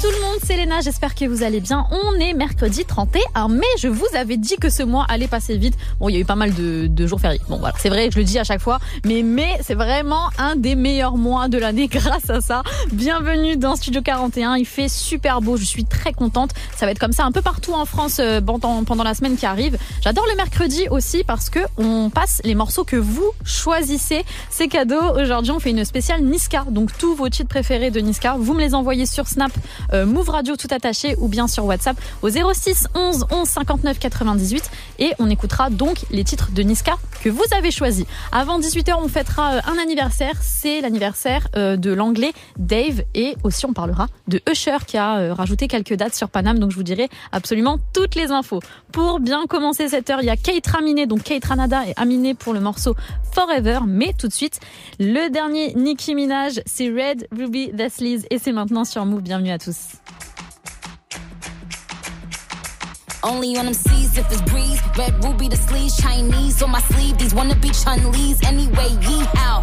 tout le monde, c'est Léna, j'espère que vous allez bien. On est mercredi 31 mai, je vous avais dit que ce mois allait passer vite. Bon, il y a eu pas mal de, jours fériés. Bon voilà, c'est vrai, je le dis à chaque fois, mais mai, c'est vraiment un des meilleurs mois de l'année grâce à ça. Bienvenue dans Studio 41, il fait super beau, je suis très contente. Ça va être comme ça un peu partout en France euh, pendant, pendant la semaine qui arrive. J'adore le mercredi aussi parce que on passe les morceaux que vous choisissez. C'est cadeau, aujourd'hui on fait une spéciale Niska, donc tous vos titres préférés de Niska, vous me les envoyez sur Snap, euh, Move Radio tout attaché ou bien sur WhatsApp au 06 11 11 59 98 et on écoutera donc les titres de Niska que vous avez choisis. Avant 18h, on fêtera euh, un anniversaire, c'est l'anniversaire euh, de l'anglais Dave. Et aussi on parlera de Usher qui a rajouté quelques dates sur Paname. Donc je vous dirai absolument toutes les infos. Pour bien commencer cette heure, il y a Kate Raminé donc Kate Ranada et Aminé pour le morceau Forever. Mais tout de suite le dernier Nicki Minaj, c'est Red Ruby That's Liz et c'est maintenant sur Move. Bienvenue à tous. Only on them seas if it's breeze. Red ruby the sleeves, Chinese on my sleeve. These wanna be Chun Lee's anyway. Yee how?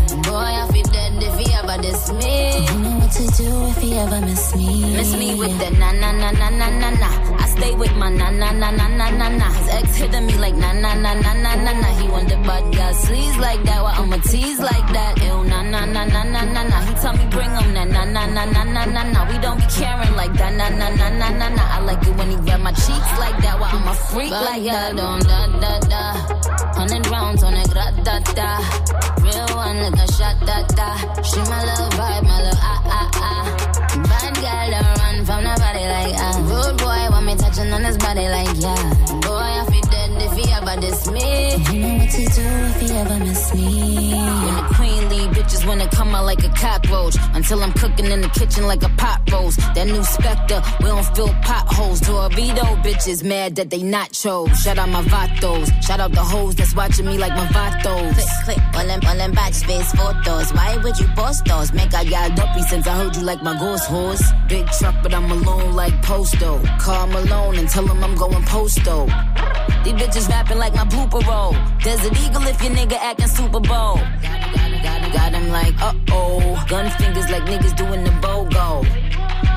Ever me. You know what to do if he ever miss me. Miss me with the na na na na na na na. Stay with my na na na na na na na. His ex hitting me like na na na na na na na. He the bad girl sleaze like that. Well, I'ma tease like that. Ew na na na na na na na. He tell me bring him that na na na na na na na. We don't be caring like that na na na na na na. I like it when he grab my cheeks like that. Well, I'm a freak like that. Don't da da da. Hundred rounds on it, gra da da. Real one like a shot da da. She my little vibe, my little ah ah ah. Bad girl run from nobody like ah. Rude boy want me touching on his body like yeah. Boy I feel dead if he ever diss me. You know what to do if he ever miss me. When the queen leave, bitches wanna come out like a cockroach. Until I'm cooking in the kitchen like a pot roast. That new Spectre, we don't fill potholes. Dorito bitches mad that they not chose. Shout out my vatos. Shout out the hoes that's watching me like my vatos. Click, click, all them, all them batch face photos. Why would you post those? Make I got dopey since I heard you like my ghost horse. Big truck, but I'm alone like Posto. Call Malone and tell him I'm going posto. These bitches rapping like my blooper roll. Desert Eagle if your nigga acting Super Bowl. Got him like, uh oh. Gun fingers like niggas doing the BOGO.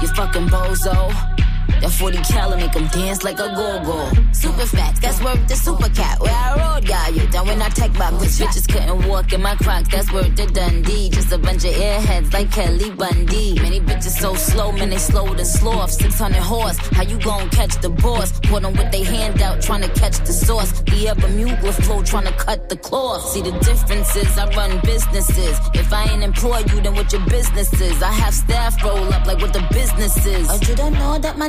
You fucking bozo. That 40 cal make him dance like a go-go. Super fat, that's worth the super cat. Where I rode, got you. Down when I tech back, which bitches couldn't walk in my crocs. That's worth the Dundee. Just a bunch of airheads like Kelly Bundy. Many bitches so slow, man, they slow to sloth. 600 horse, how you gon' catch the boss? Put them with they hand out, trying to catch the sauce. The Bermuda flow, trying to cut the cloth. See the differences, I run businesses. If I ain't employ you, then what your business is? I have staff roll up like what the business is. Oh, you don't know that my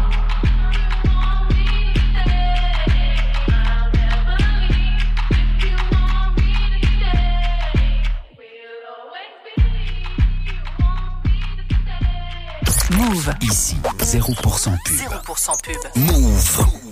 Move. Ici, 0% pub. 0% pub. Move.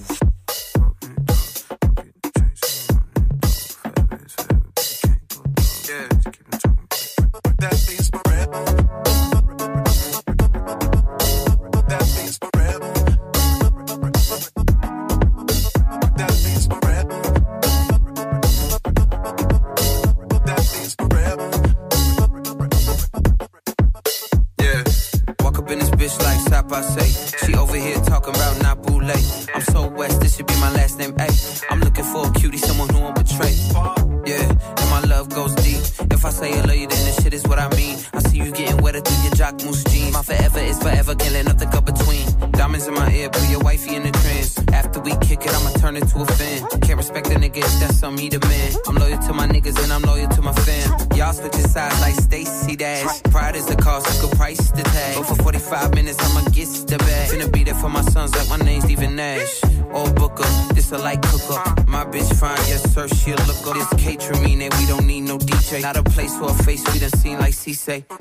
Say.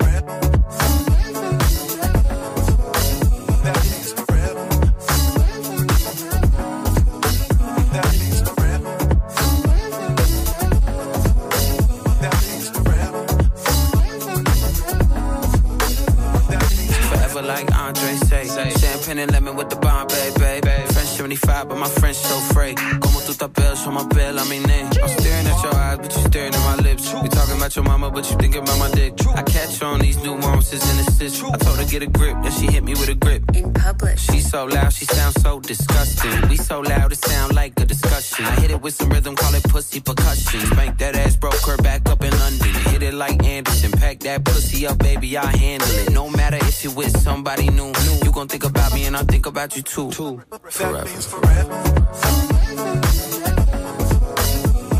Like Andre say. Champagne and lemon with the Bombay, babe. French 75, but my French so free. Como tu t'appelles, sur ma belle, I'm in name. I'm staring at your eyes, but you staring at my lips. We talking about your mama, but you thinking about my dick. I catch on these nuances and assists. I told her get a grip, then she hit me with a grip. In public. She's so loud, she sounds so disgusting. We so loud, it sound like a discussion. I hit it with some rhythm, call it pussy percussion. Spank that ass, broke her back up in London. Hit it like Anderson, pack that pussy up, baby, I handle it. No matter if you're with somebody new, you gon' think about me and I'll think about you too. Forever.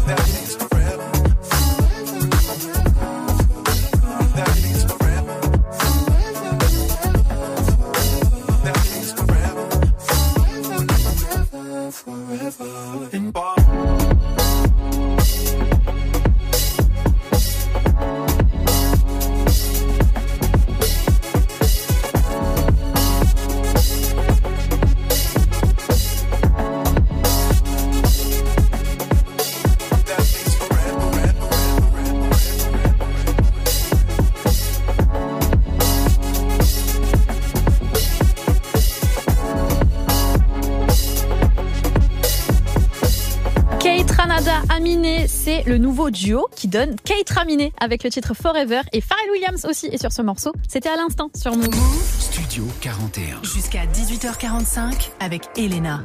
Kate C'est le nouveau duo qui donne Kate Raminé avec le titre Forever et Pharrell Williams aussi est sur ce morceau. C'était à l'instant sur Move. Studio 41. Jusqu'à 18h45 avec Elena.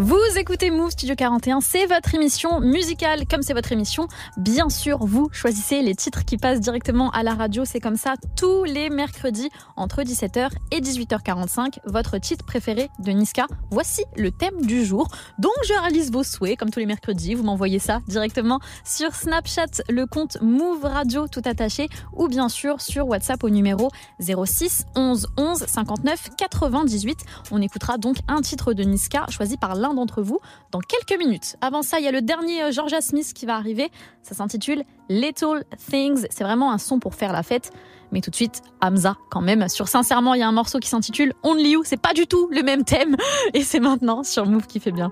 Vous écoutez Move Studio 41, c'est votre émission musicale, comme c'est votre émission. Bien sûr, vous choisissez les titres qui passent directement à la radio. C'est comme ça tous les mercredis entre 17h et 18h45. Votre titre préféré de Niska. Voici le thème du jour. Donc, je réalise vos souhaits, comme tous les mercredis. Vous m'envoyez ça directement sur Snapchat, le compte Move Radio tout attaché, ou bien sûr sur WhatsApp au numéro 06 11 11 59 98. On écoutera donc un titre de Niska choisi par l'un d'entre vous dans quelques minutes. Avant ça, il y a le dernier euh, Georgia Smith qui va arriver. Ça s'intitule Little Things. C'est vraiment un son pour faire la fête. Mais tout de suite, Hamza, quand même. Sur Sincèrement, il y a un morceau qui s'intitule Only You. C'est pas du tout le même thème. Et c'est maintenant sur Move qui fait bien.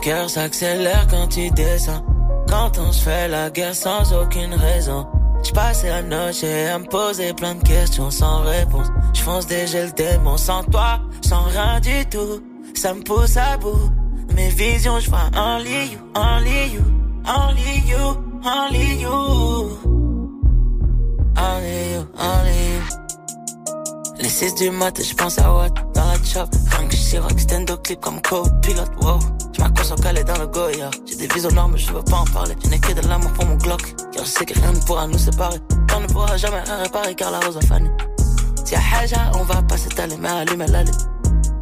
Cœur s'accélère quand tu descends. Quand on se fait la guerre sans aucune raison. Je passais la noche à me poser plein de questions sans réponse. Je fonce déjà le démon sans toi, sans rien du tout. Ça me pousse à bout. Mes visions, je vois only you, only you, only you, only you. Only you, only. Les 6 du matin, je pense à what dans la chop. Je sirote, stand clip comme co-pilote, wow. Je m'accroche en calé dans le Goya. J'ai des visions noires, mais je veux pas en parler. Je n'ai que de l'amour pour mon Glock. Car je sais que rien ne pourra nous séparer. On ne pourra jamais rien réparer car la rose a fané. Si y'a Haja, on va pas s'étaler, mais allume l'allée.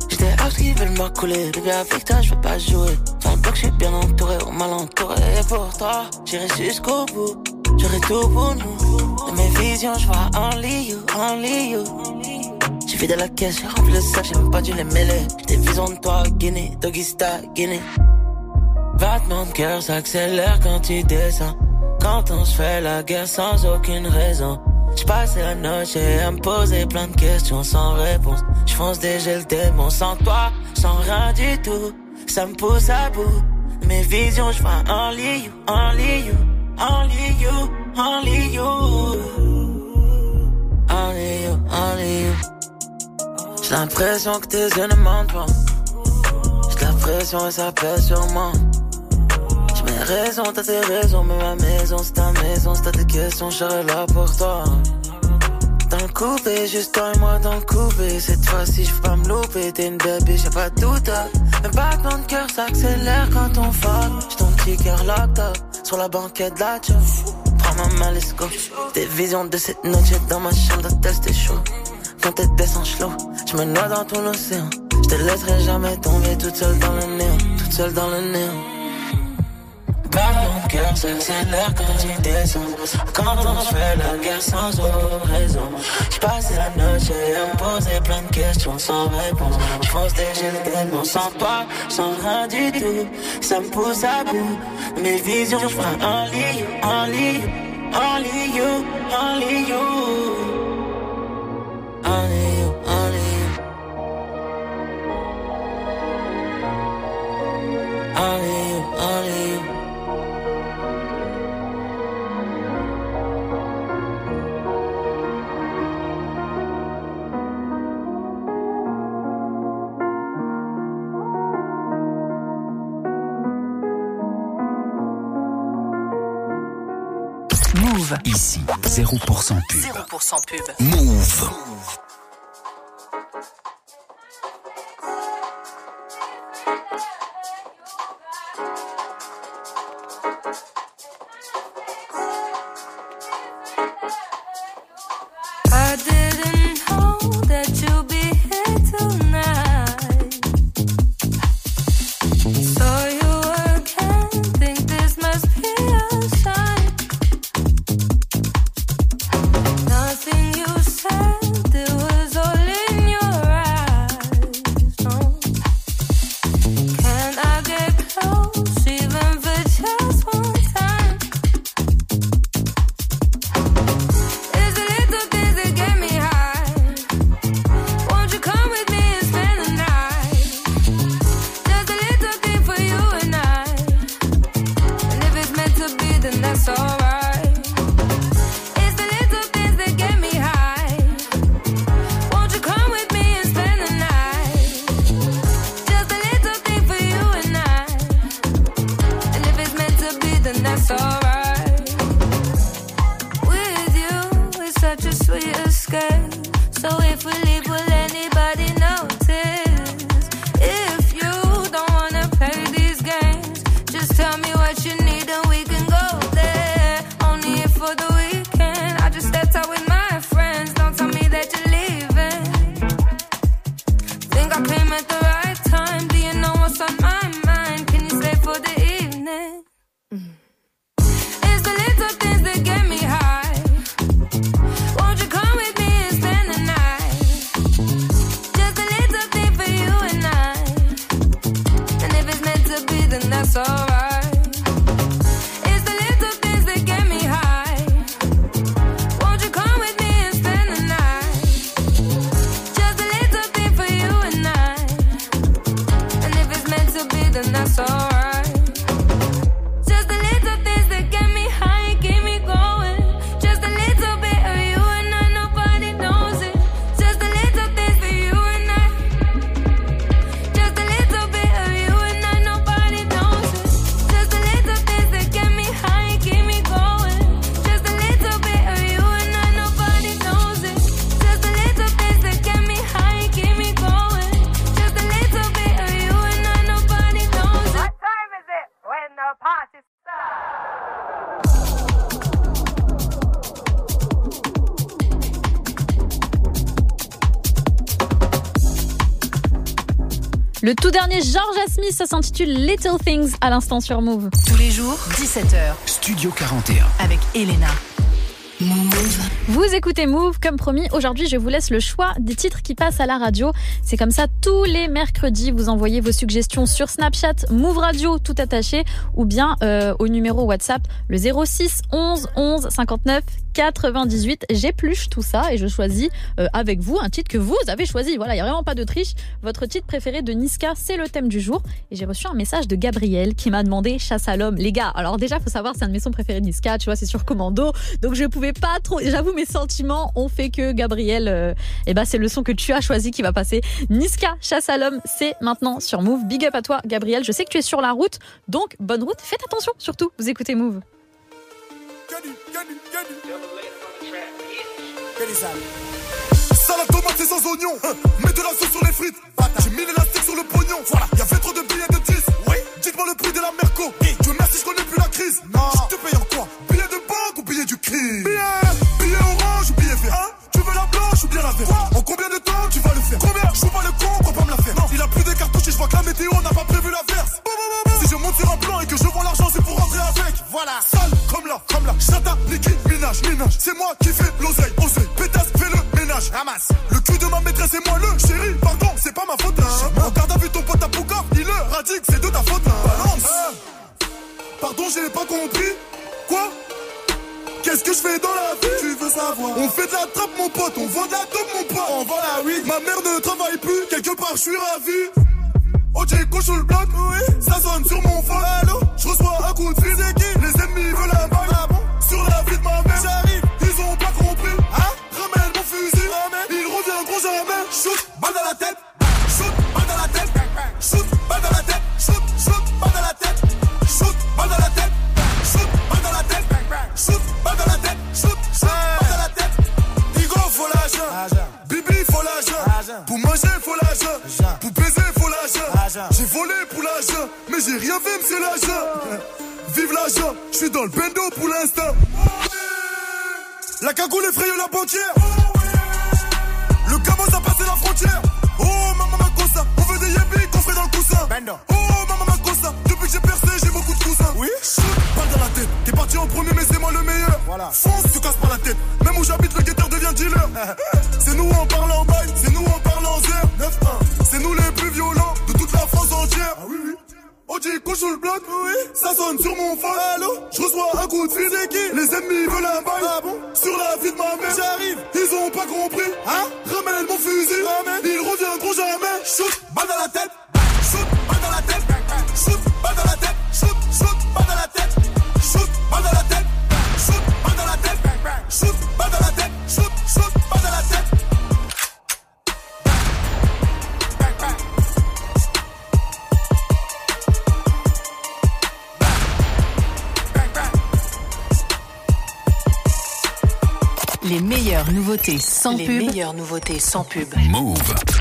J'étais out qui veulent m'accouler. Bébé, avec toi, je veux pas jouer. Dans le bloc, je suis bien entouré, ou mal entouré. Et pour toi, j'irai jusqu'au bout. J'aurai tout pour nous. De mes visions, je vois only you, only you. J'ai vidé la caisse, j'ai rempli le sac, j'ai même pas dû les mêler. J'ai des visions de toi, Guinée, Doggy Star, Guinée. Battement de cœur s'accélère quand tu descends. Quand on se fait la guerre sans aucune raison. Je passais la noche à me poser plein de questions sans réponse. Je fonce déjà le démon sans toi, sans rien du tout. Ça me pousse à bout. Mes visions, je vois only you, only you, only you, only you. J'ai l'impression que tes yeux ne mentent pas. J'ai l'impression et ça pèse sur moi. Je mets raison, t'as tes raisons, mais ma maison c'est ta maison. Si t'as des questions, je là pour toi. Dans le coupé, juste toi et moi dans le coupé. Cette fois-ci, je pas me louper. T'es une baby, j'ai pas de doute. Un battement de cœur s'accélère quand on fuck. J'ai ton petit cœur up sur la banquette de la Prends ma main. Des visions de cette noche dans ma chambre d'hôtel, c'était chaud. Quand t'es descend slow, je me noie dans ton océan. Je te laisserai jamais tomber toute seule dans le néant, toute seule dans le néant. Par mon cœur s'accélère quand j'y descends Quand on fait la guerre sans raison. J'ai passé la noche à poser plein de questions sans réponse Je fonce des gels tellement sans pas, sans rien du tout. Ça me pousse à bout. Mes visions, je ferai un lit, un lit Only you, only you Only only you Ici, 0% pub. 0% pub. Move. Le Ça s'intitule Little Things à l'instant sur Move. Tous les jours, 17h. Studio 41. Avec Elena. Vous écoutez Move, comme promis. Aujourd'hui, je vous laisse le choix des titres qui passent à la radio. C'est comme ça tous les mercredis. Vous envoyez vos suggestions sur Snapchat, Move Radio, tout attaché, ou bien euh, au numéro WhatsApp, le 06 11 11 59 98. J'épluche tout ça et je choisis euh, avec vous un titre que vous avez choisi. Voilà, il n'y a vraiment pas de triche. Votre titre préféré de Niska, c'est le thème du jour. Et j'ai reçu un message de Gabriel qui m'a demandé Chasse à l'homme. Les gars, alors déjà, faut savoir, c'est un de mes sons préférés de Niska, tu vois, c'est sur commando. Donc je ne pouvais pas trop. J'avoue, mes sentiments ont fait que Gabriel, euh, eh ben, c'est le son que tu as choisi qui va passer. Niska, Chasse à l'homme, c'est maintenant sur Move. Big up à toi, Gabriel. Je sais que tu es sur la route, donc bonne route. Faites attention surtout, vous écoutez Move. Salade tomate c'est sans oignon. Hein, mets de la sauce sur les frites. J'ai mis l'élastique sur le pognon. Voilà, y'avait trop de billets de 10. Oui. Dites-moi le prix de la Merco. Oui. Dieu merci, je connais plus la crise. Non. Je te paye en quoi? Billet de banque ou billet du crime? Billet, orange ou billet vert? Tu veux la blanche ou bien la verte? En combien de temps tu vas le faire? Combien? Je pas le con meilleures nouveautés sans Les pub. Les meilleures nouveautés sans pub. Move.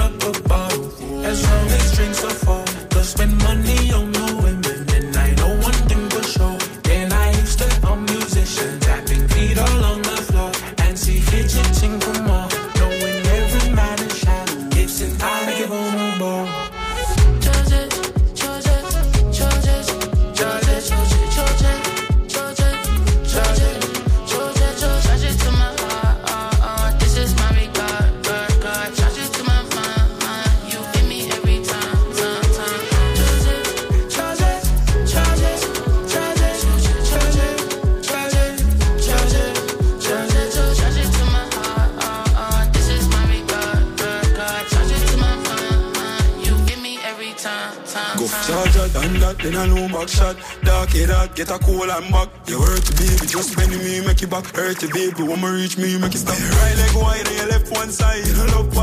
notre pas. dirty, baby. When me reach me, make it stop. Right leg wide and your left one side. Love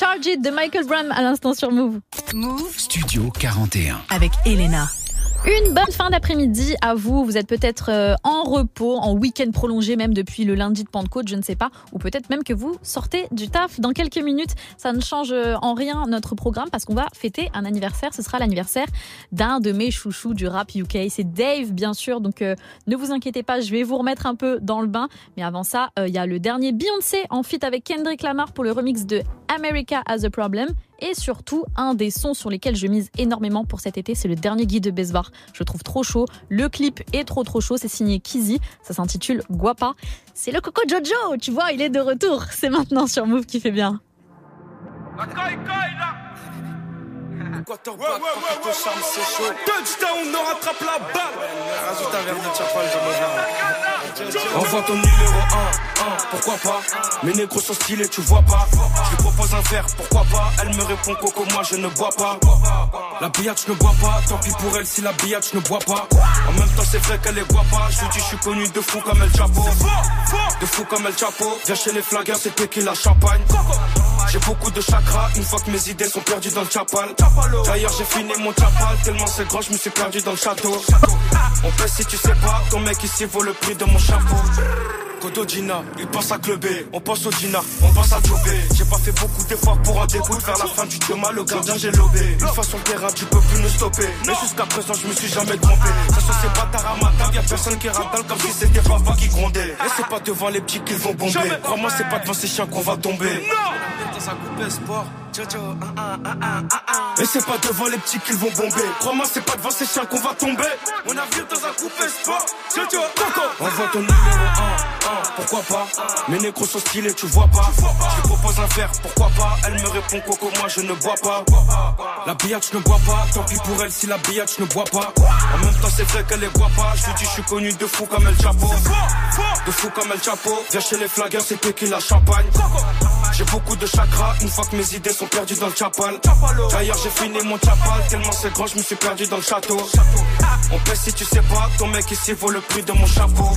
Charge It de Michael Brown à l'instant sur Move. Move Studio 41. avec Elena. Une bonne fin d'après-midi à vous. Vous êtes peut-être euh, en repos, en week-end prolongé, même depuis le lundi de Pentecôte, je ne sais pas. Ou peut-être même que vous sortez du taf dans quelques minutes. Ça ne change euh, en rien notre programme parce qu'on va fêter un anniversaire. Ce sera l'anniversaire d'un de mes chouchous du rap UK. C'est Dave, bien sûr. Donc euh, ne vous inquiétez pas, je vais vous remettre un peu dans le bain. Mais avant ça, euh, il y a le dernier Beyoncé en feat avec Kendrick Lamar pour le remix de America Has a Problem. Et surtout, un des sons sur lesquels je mise énormément pour cet été, c'est le dernier guide de Besbar. Je trouve trop chaud. Le clip est trop trop chaud. C'est signé Kizzy. Ça s'intitule Guapa. C'est le Coco Jojo. Tu vois, il est de retour. C'est maintenant sur Move qui fait bien. Touchdown, on rattrape la balle. Rajoute un verre de Chapal, j'en Envoie ton numéro 1, 1, pourquoi pas? Mes négros sont stylés, tu vois pas. Je lui propose un verre, pourquoi pas? Elle me répond Coco, moi je ne bois pas. La billette, je ne bois pas Tant pis pour elle si la billette, je ne bois pas. En même temps, c'est vrai qu'elle les boit pas. Je lui dis, je suis connu de fou comme El Chapo. De fou comme El Chapo. Viens chez les flaggers, c'est qui la champagne. J'ai beaucoup de chakras une fois que mes idées sont perdues dans le chapal. D'ailleurs, j'ai fini mon chapal tellement c'est grand, je me suis perdu dans le château. On fait si tu sais pas, ton mec ici vaut le prix de mon chapeau. Kodo Gina, il pense à clubber, on pense au Dina, on pense à jobber. J'ai pas fait beaucoup d'efforts pour en découdre, vers la fin du chemin, le gardien j'ai lobé. Une fois sur le terrain, tu peux plus nous stopper. Mais jusqu'à présent, je me suis jamais trompé. Ça se c'est bâtard à ma table, y'a personne qui ratale comme si c'était papa qui grondait. Et c'est pas devant les petits qu'ils vont bomber. Crois-moi, c'est pas devant ces chiens qu'on va tomber. Et c'est pas devant les petits qu'ils vont bomber. Crois-moi, c'est pas devant ces chiens qu'on va tomber. On a vu dans un coupé sport. Envoie ton numéro 1, 1, pourquoi pas? Mes négros sont stylés, tu vois pas. Je propose un verre, pourquoi pas? Elle me répond Coco, moi je ne bois pas. La billette, je ne bois pas. Tant pis pour elle si la billette, je ne bois pas. En même temps, c'est vrai qu'elle les boit pas. Je lui dis, je suis connu de fou comme El Chapo. De fou comme El Chapo. Viens chez les flaggers, c'est qui la champagne. J'ai beaucoup de chakras. Une fois que mes idées sont perdues dans le chapal. D'ailleurs, j'ai fini mon chapal. Tellement c'est grand, je me suis perdu dans le château. On paie si tu sais pas, ton mec ici vaut le prix de mon chapeau.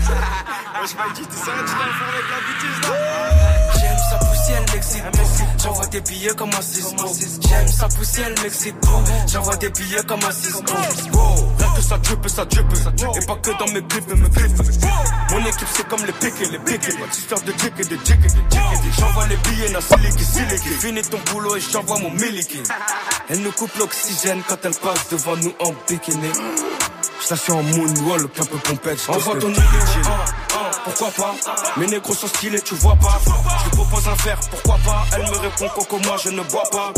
J'aime sa poussière, elle m'excite. J'envoie des billets comme un Cisco. J'aime sa poussière, elle m'excite. J'envoie des billets comme un Cisco. Rien que ça drippe, ça drippe. Et pas que dans mes clips, mes clips. Mon équipe, c'est comme les piquets, les piquets. Pas histoire de jick et de jick et de et J'envoie les billets, na siliki, siliki. Finis ton boulot et j'envoie mon miliki. Elle nous coupe l'oxygène quand elle passe devant nous en bikini. En moonwalk, un peu pompette. Envoie ton numéro 1, 1, pourquoi pas? Mes négros sont stylés, tu vois pas. Je lui propose un verre, pourquoi pas? Elle me répond Coco, moi je ne bois pas.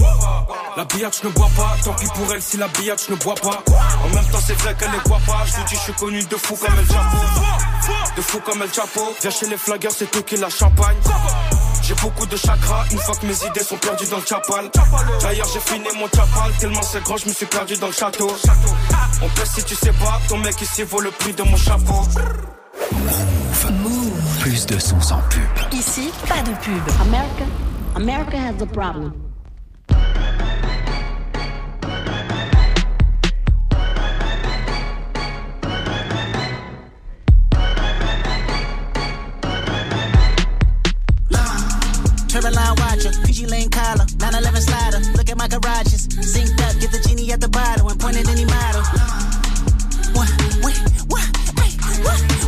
La billette, je ne bois pas Tant pis pour elle si la billette, je ne bois pas. En même temps, c'est vrai qu'elle les boit pas. Je lui dis, je suis connu de fou comme El Chapo De fou comme El Chapo Viens chez les flaggers, c'est tout qui la champagne. J'ai beaucoup de chakras une fois que mes idées sont perdues dans le chapal. D'ailleurs, j'ai fini mon chapal tellement c'est grand, je me suis perdu dans le château. On paie si tu sais pas, ton mec ici vaut le prix de mon chapeau. Move. Move. Plus de sons sans pub. Ici, pas de pub. America, America has a problem. Turban line watcher, PG lane collar, 911 slider. Look at my garages, synced up, get the genie at the bottle and point at any model.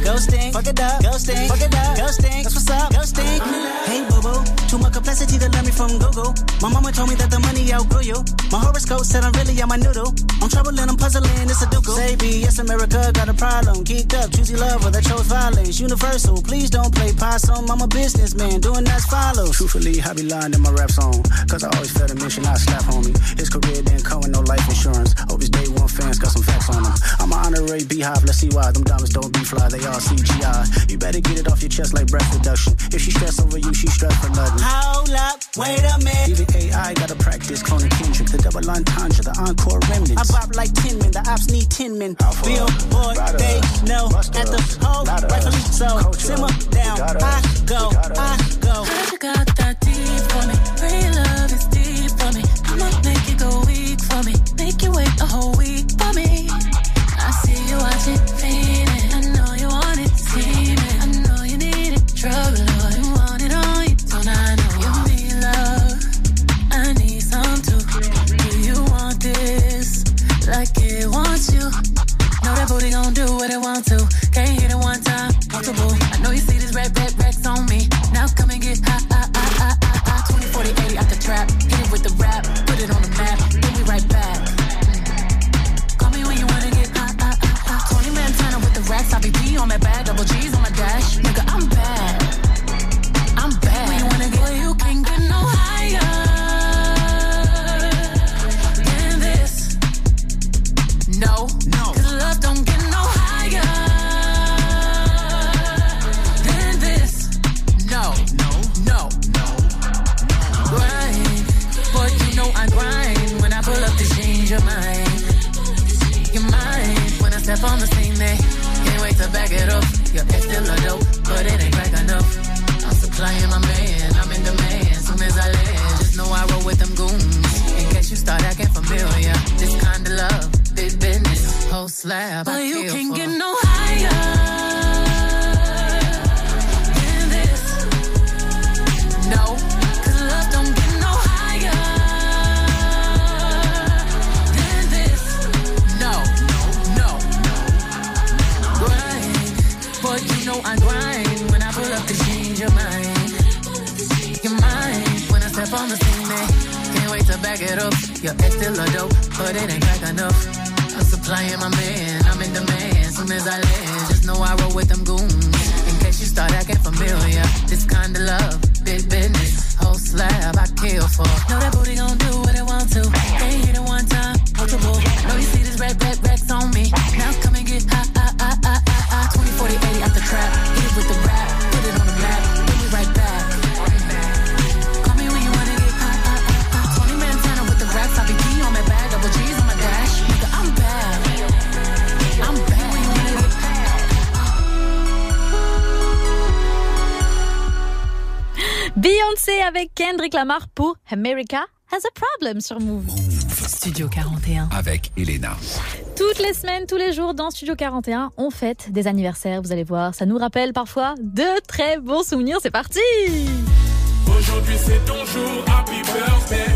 Ghosting, fuck it up, ghosting, fuck it up, ghosting. That's what's up, ghosting. Hey, boo boo, too much complexity to learn me from Google. My mama told me that the money outgrew you. My horoscope said I'm really on my noodle. I'm troubling, I'm puzzling, it's a duke. Say B, yes, America got a problem. Geeked up, choosy lover that chose violence. Universal, please don't play possum. I'm a businessman, doing that's follows. Truthfully, I be lying in my rap song. Cause I always felt a mission, I slap homie. His career didn't come with no life insurance. Hope his day one fans got some facts on him. I'm an honorary beehive, let's see why. Them diamonds don't be fly, they all CGI. You better get it off your chest like breath reduction. If she stress over you, she stress for nothing. How Wait a minute. Even AI gotta practice cloning Kendrick. The double entendre, the encore remnants. I bop like 10 men, the ops need 10 men. Billboard, Rider, they know. Buster, At the hole, Ladder, rightfully so. Culture, Simmer down, Gotta, I go, Gotta. I go. Heard you got that Has a Problem sur Move. Studio 41. Avec Elena. Toutes les semaines, tous les jours dans Studio 41, on fête des anniversaires. Vous allez voir, ça nous rappelle parfois de très bons souvenirs. C'est parti Aujourd'hui c'est ton jour, happy birthday.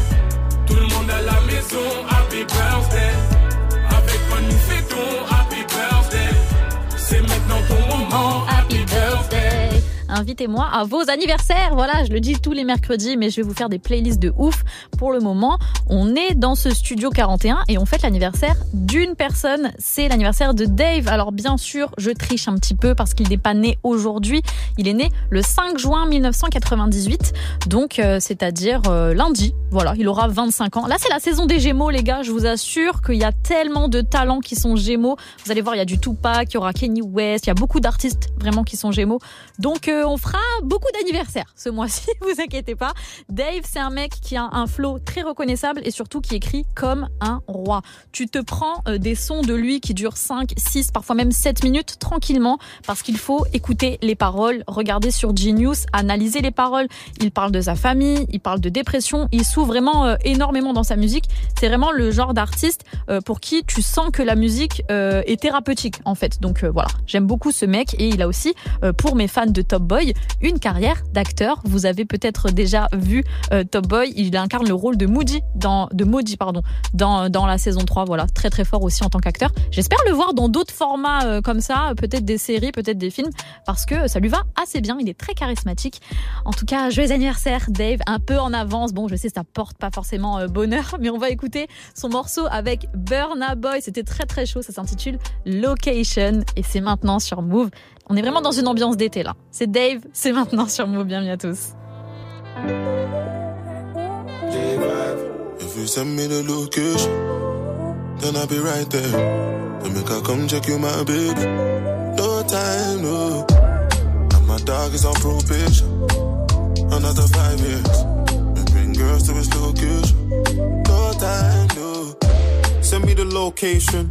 Invitez-moi à vos anniversaires. Voilà, je le dis tous les mercredis, mais je vais vous faire des playlists de ouf. Pour le moment, on est dans ce studio 41 et on fête l'anniversaire d'une personne. C'est l'anniversaire de Dave. Alors bien sûr, je triche un petit peu parce qu'il n'est pas né aujourd'hui. Il est né le 5 juin 1998, donc euh, c'est-à-dire euh, lundi. Voilà, il aura 25 ans. Là, c'est la saison des Gémeaux, les gars. Je vous assure qu'il y a tellement de talents qui sont Gémeaux. Vous allez voir, il y a du Tupac, il y aura Kenny West, il y a beaucoup d'artistes vraiment qui sont Gémeaux. Donc euh, on fera beaucoup d'anniversaires ce mois-ci, vous inquiétez pas. Dave, c'est un mec qui a un flow très reconnaissable et surtout qui écrit comme un roi. Tu te prends euh, des sons de lui qui durent 5, 6, parfois même 7 minutes tranquillement parce qu'il faut écouter les paroles, regarder sur Genius, analyser les paroles. Il parle de sa famille, il parle de dépression, il souffre vraiment euh, énormément dans sa musique. C'est vraiment le genre d'artiste euh, pour qui tu sens que la musique est thérapeutique en fait. Donc voilà, j'aime beaucoup ce mec et il a aussi, pour mes fans de Top Boy, une carrière d'acteur. Vous avez peut-être déjà vu euh, Top Boy, il incarne le rôle de Moody dans de Maudit pardon dans dans la saison 3. Voilà, très très fort aussi en tant qu'acteur. J'espère le voir dans d'autres formats euh, comme ça, peut-être des séries, peut-être des films parce que ça lui va assez bien, il est très charismatique. En tout cas, joyeux anniversaire Dave, un peu en avance. Bon, je sais ça porte pas forcément euh, bonheur, mais on va écouter son morceau avec Burna Boy, c'était très très chaud, ça s'intitule Location et c'est maintenant sur Move. On est vraiment dans une ambiance d'été là. C'est Dave, c'est maintenant sur Move. Bienvenue à tous. If you send me the location, then I'll be right there. Then make I come check you, my baby. No time, no. And my dog is on probation. Another five years. Maybe bring girls to his location. No time, no. Send me the location.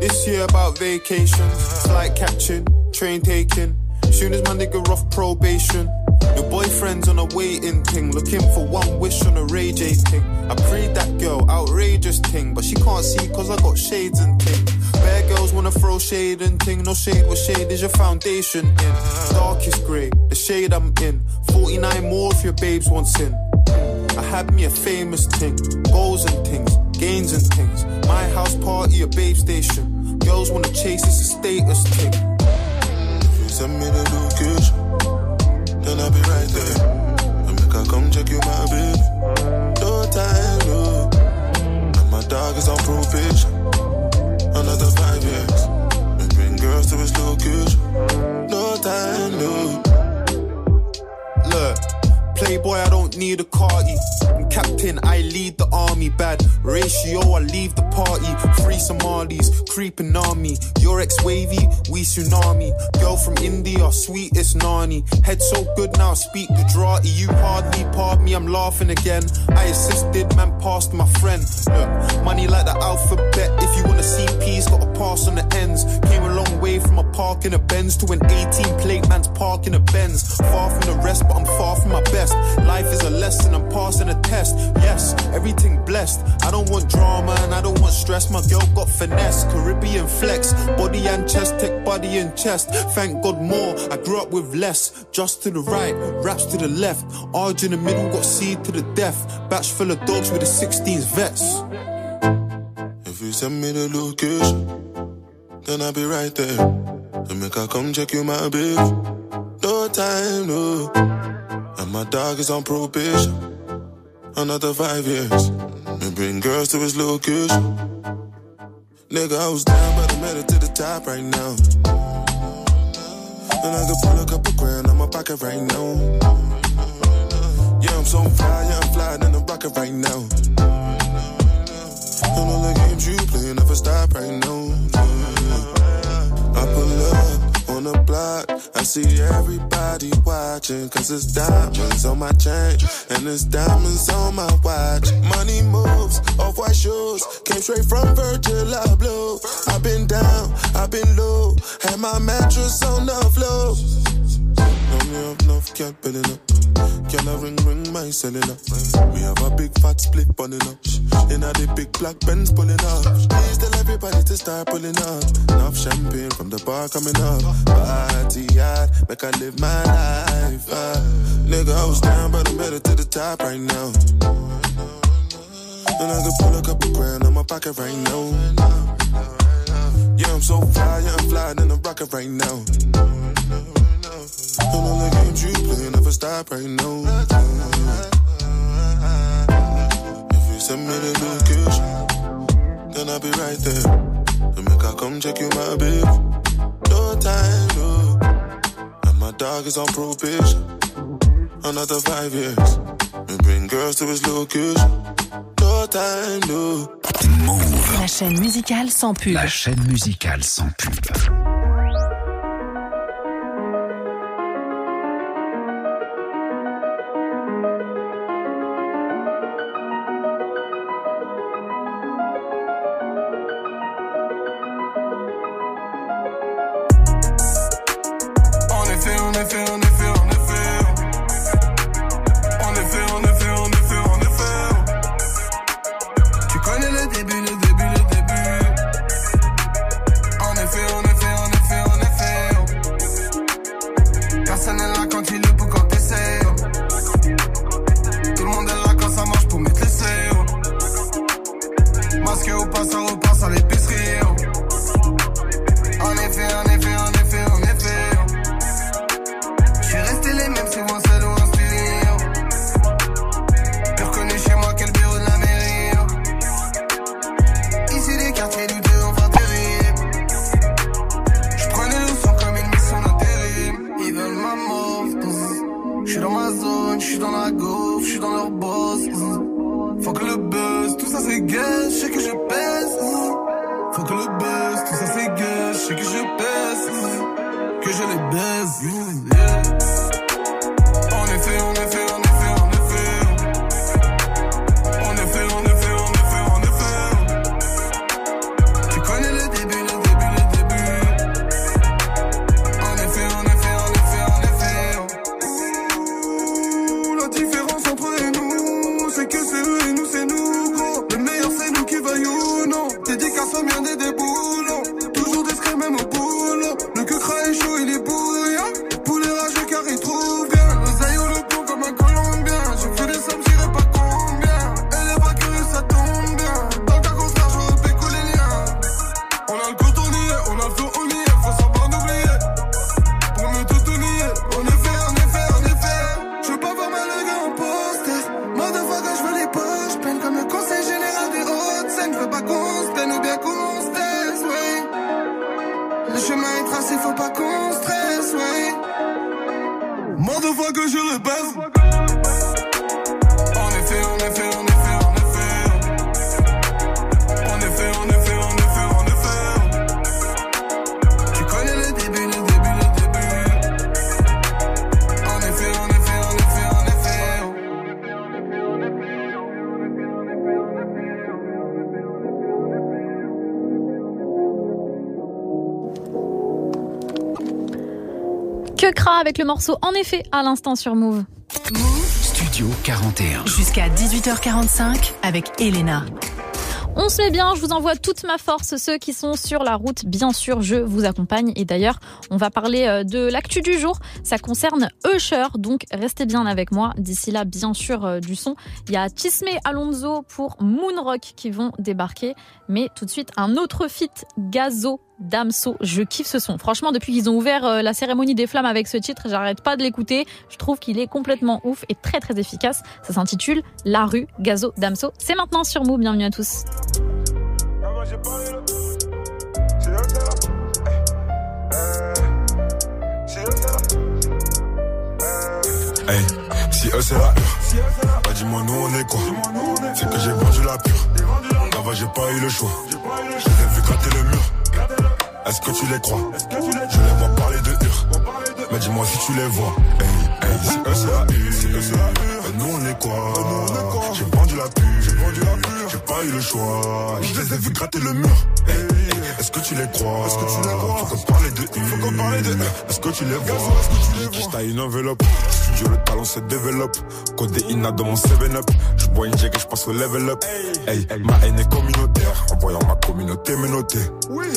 This year about vacation. Flight catching, train taking. Soon as my nigga off probation. Your boyfriend's on a waiting thing, looking for one wish on a Ray J thing. I prayed that girl, outrageous thing, but she can't see cause I got shades and thing. Bad girls wanna throw shade and thing, no shade, what shade is your foundation in? Darkest grey, the shade I'm in. 49 more if your babes want sin. I had me a famous thing, goals and things, gains and things. My house party, a babe station. Girls wanna chase, it's a status thing. If you send me the location, then I'll be right there. I make her come check you, my baby. No time, no. And my dog is on probation. Another five years. We bring girls to his location. No time, no. Look, Playboy, I don't need a carty. I'm captain, I lead the army. Bad ratio, I leave the party. Free Somalis, creeping me. Your ex wavy, we tsunami. Girl from India, sweetest nani. Head so good now, speak Gujarati. You hardly pardon me, I'm laughing again. I assisted, man, passed my friend. Look, money like the alphabet. If you wanna see peace, gotta pass on the ends. Came a way from a park in a Benz to an 18 plate man's park in a Benz. Far from the rest, but I'm far from my best. Life is a lesson, I'm passing a test. Yes, everything blessed. I don't want drama and I don't want stress. My girl got finesse, Caribbean flex, body and chest, tech body and chest. Thank God more. I grew up with less. Just to the right, raps to the left. Arj in the middle, got seed to the death. Batch full of dogs with the 16s vets. If you send me the location, then I'll be right there. And make her come check you, my baby. No time, no. And my dog is on probation. Another five years. We bring girls to his location. Nigga, I was down, but I made it to the top right now. And I could pull a couple grand on my pocket right now. Yeah, I'm so fly, yeah, I'm flying in the rocket right now. And all the games you play never stop right now. On the block, I see everybody watching. Cause it's diamonds on my chain, and it's diamonds on my watch. Money moves, off white shoes, came straight from Virgil Abloh. I've been down, I've been low, had my mattress on the floor. Me have enough, build it up. Can I ring, ring my cellular? We have a big fat split bunning up. In a the big black Benz pulling up. Please tell everybody to start pulling up. Enough champagne from the bar coming up. Party hard, make I live my life. Uh, nigga, I was down, but I'm headed to the top right now. And I could pull a couple grand on my pocket right now. Yeah, I'm so fly, yeah, I'm flying in a rocket right now. And all the games you play never stop right now. If you send me the location, then I'll be right there. To make her come check you, my baby. No time, no. And my dog is on probation. Another five years. We bring girls to his location. No time, no. La chaîne musicale sans pub. La chaîne musicale sans pub. Avec le morceau en effet à l'instant sur Move. Studio 41. Jusqu'à 18h45 avec Elena. On se met bien, je vous envoie toute ma force. Ceux qui sont sur la route, bien sûr, je vous accompagne. Et d'ailleurs, on va parler euh, de l'actu du jour. Ça concerne Usher, donc restez bien avec moi. D'ici là, bien sûr, euh, du son. Il y a Chisme Alonso pour Moonrock qui vont débarquer. Mais tout de suite, un autre feat, Gazo. Damso, je kiffe ce son. Franchement, depuis qu'ils ont ouvert euh, la cérémonie des flammes avec ce titre, j'arrête pas de l'écouter. Je trouve qu'il est complètement ouf et très très efficace. Ça s'intitule La rue Gazo Damso. C'est maintenant sur Move. Bienvenue à tous. C'est que j'ai vendu la pure. Là-bas j'ai pas eu le choix. Je les ai vu gratter le mur. Est-ce que tu les crois? Je les vois parler de hure. Mais dis-moi si tu les vois. Hey, hey, si eux c'est la nous on est quoi? J'ai vendu la pure. J'ai pas eu le choix. Je les ai vu gratter le mur. Est-ce que tu les crois? Est-ce que tu les crois? Faut qu'on parle de hure. Est-ce que tu les vois? Je taille une enveloppe? Le talent se développe. Codé INA dans mon 7-up. Je bois une jack et je passe au level up. Ma haine est communautaire. En voyant ma communauté me noter.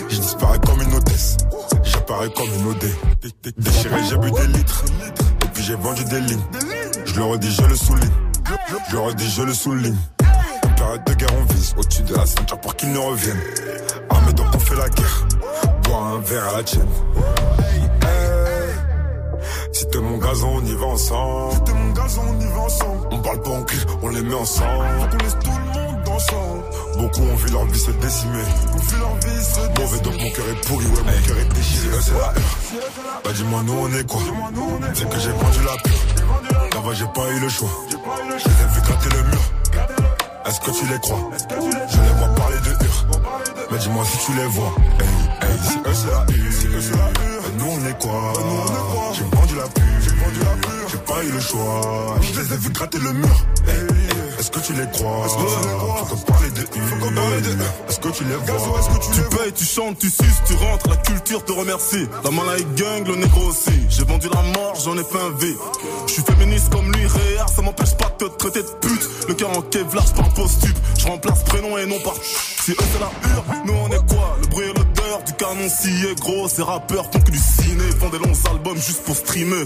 Je disparais comme une hôtesse. J'apparais comme une OD. Déchiré, j'ai bu des litres. Et puis j'ai vendu des lignes. Je le redis, je le souligne. Je le redis, je le souligne. En période de guerre, on vise au-dessus de la ceinture pour qu'ils ne reviennent. Armés donc on fait la guerre. Bois un verre à la tienne. Si t'es mon gazon, on y va ensemble. Si t'es mon gazon, on y va ensemble. On parle pas en cul, on les met ensemble. Faut qu'on laisse tout le monde ensemble. Beaucoup ont vu leur vie se décimer. On vu leur vie se décimer. Mauvais donc mon cœur est pourri, ouais, mon cœur est déchiré. C'est la. Bah dis-moi, nous on est quoi? C'est que j'ai vendu la pure. Là-bas, j'ai pas eu le choix. Je les ai vu gratter le mur. Est-ce que tu les crois? Je les vois parler de hure. Mais dis-moi si tu les vois. Hey, hey, si eux c'est la nous on est quoi? J'ai vendu la pure. J'ai pas eu le choix. Je les ai vu gratter le mur. Hey, Est-ce que tu les crois? Est-ce que tu les crois? Faut qu'on parle de hure. Faut qu'on parle de hure. Est-ce que tu les vois? Est-ce que tu, Tu payes, tu chantes, tu suces, tu rentres, la culture te remercie. La malai gang, le négro aussi. J'ai vendu la mort, j'en ai fait un V. Je suis féministe comme lui, réa, ça m'empêche pas de te traiter de pute. Le cœur en kevlar, je parle post-tube. Je remplace prénom et non par Si eux c'est la hure, nous on est quoi? Le bruit et du canon scié, gros. Ces rappeurs font que du ciné, font des longs albums juste pour streamer.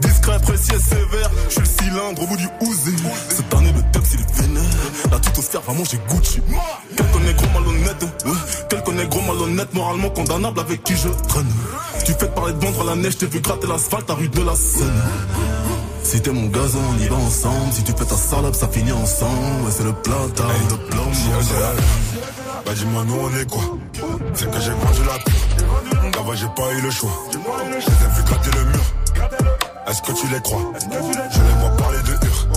Discret, précis et sévère, je suis le cylindre au bout du ouzé. Cette année le texte il est vénère. La toute au vraiment j'ai Gucci. Quel connaît gros malhonnête, ouais. Quel connaît gros malhonnête, moralement condamnable avec qui je traîne. Tu fais parler de vendre la neige, t'es vu gratter l'asphalte, à rue de la Seine. Si t'es mon gazon, on y va ensemble. Si tu fais ta salope, ça finit ensemble. Ouais, c'est le plat, taille de plomb. Si. Bah dis-moi, nous on est quoi? C'est que j'ai vendu la pure. Là-bas, j'ai pas eu le choix. Je les ai vu gratter le mur. Est-ce que tu les crois? Je les vois parler de hure.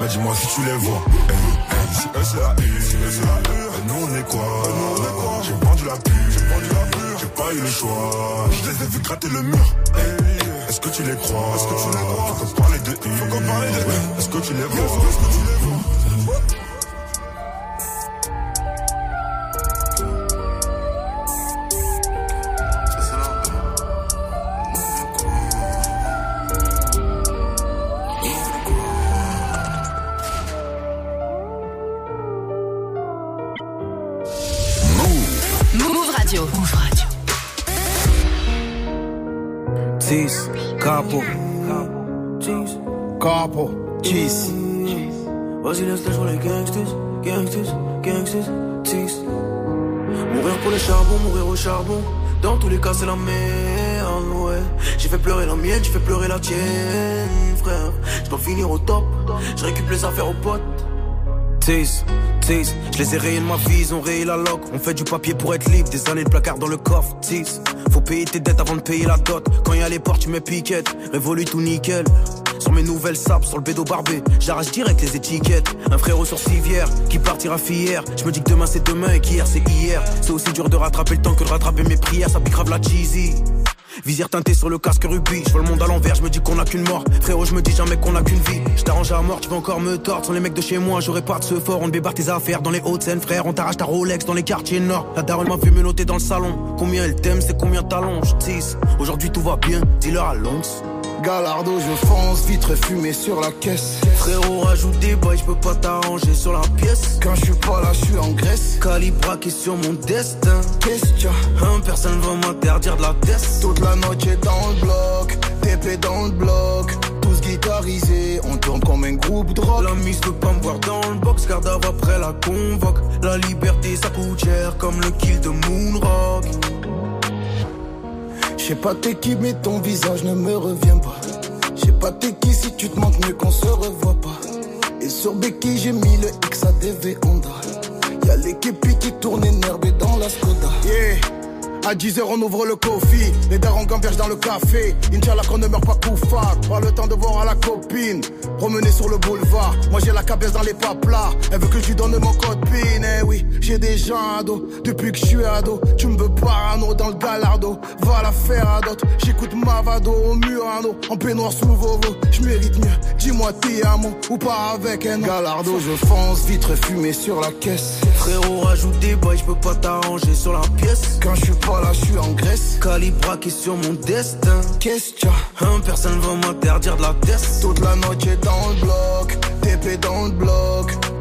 Mais dis-moi si tu les vois. Si eux c'est la hure. Bah, nous on est quoi? J'ai vendu la pure. J'ai pas eu le choix. Je les ai vu gratter le mur. Est-ce que tu les crois? Est-ce que tu les crois? Faut qu'on parle de hure. Faut qu'on parle de. Est-ce que tu les vois? Capo. Cheese, capo. Cheese. Vas-y, laisse-les sur les gangsters, gangsters, gangsters, cheese. Mourir pour le charbon, mourir au charbon. Dans tous les cas, c'est la merde, ouais. J'ai fait pleurer la mienne, j'ai fait pleurer la tienne, frère. Je dois finir au top, je récupère les affaires aux potes. Tease, tease, je les ai rayés de ma vie, ils ont rayé la loc. On fait du papier pour être libre, des années de placard dans le coffre. Tease, faut payer tes dettes avant de payer la dot. Quand y a les portes, tu mets piquette, révolue tout nickel. Sur mes nouvelles sapes, sur le bédo barbé, j'arrache direct les étiquettes. Un frérot sur civière qui partira fier. Je me dis que demain c'est demain et qu'hier c'est hier. C'est aussi dur de rattraper le temps que de rattraper mes prières, ça pique la cheesy. Visière teintée sur le casque rubis. Je vois le monde à l'envers, je me dis qu'on a qu'une mort. Frérot, je me dis jamais qu'on a qu'une vie. Je t'arrange à mort, tu vas encore me tordre. Sans les mecs de chez moi, j'aurais pas de ce fort. On débarre tes affaires dans les Hauts-de-Seine, frère. On t'arrache ta Rolex dans les quartiers nord. La daronne m'a vu me noter dans le salon. Combien elle t'aime, c'est combien t'allonges? Tisse, aujourd'hui tout va bien, dis-leur à l'once. Galardo, je fonce, vitre fumée sur la caisse. Frérot, rajoute des boys, je peux pas t'arranger sur la pièce. Quand je suis pas là, je suis en Grèce. Calibre qui sur mon destin. Qu'est-ce que Un personne va m'interdire de la test. Toute la noche est dans le bloc, TP dans le bloc. Tous guitarisés, on tourne comme un groupe de rock. La mise peut pas me voir dans le box, garde après la convoque. La liberté, ça coûte cher comme le kill de Moonrock. Je sais pas t'es qui, mais ton visage ne me revient pas. Je sais pas t'es qui, si tu te manques mieux qu'on se revoit pas. Et sur Becky, j'ai mis le XADV Honda. Y'a l'équipe qui tourne énervé dans la Skoda. Yeah. À 10h on ouvre le coffee, les darons gambergent dans le café. Inch'Allah qu'on ne meurt pas coufard, pas le temps de voir à la copine. Promener sur le boulevard, moi j'ai la cabesse dans les paplas. Elle veut que je lui donne mon code PIN, eh oui, j'ai déjà un dos. Depuis que je suis ado, tu me veux parano dans le galardo. Va la faire à d'autres, j'écoute Mavado au Murano. En peignoir sous Vovo, je mérite mieux. Dis-moi t'es mot ou pas avec un Galardo, je fonce, vitre fumée sur la caisse. Frérot, rajoute des boys, je peux pas t'arranger sur la pièce. Quand je suis pas là, je suis en Grèce. Calibre qui sur mon destin. Qu'est-ce que Un personne va m'interdire de la test. Toute la noche est dans le bloc, TP dans le bloc.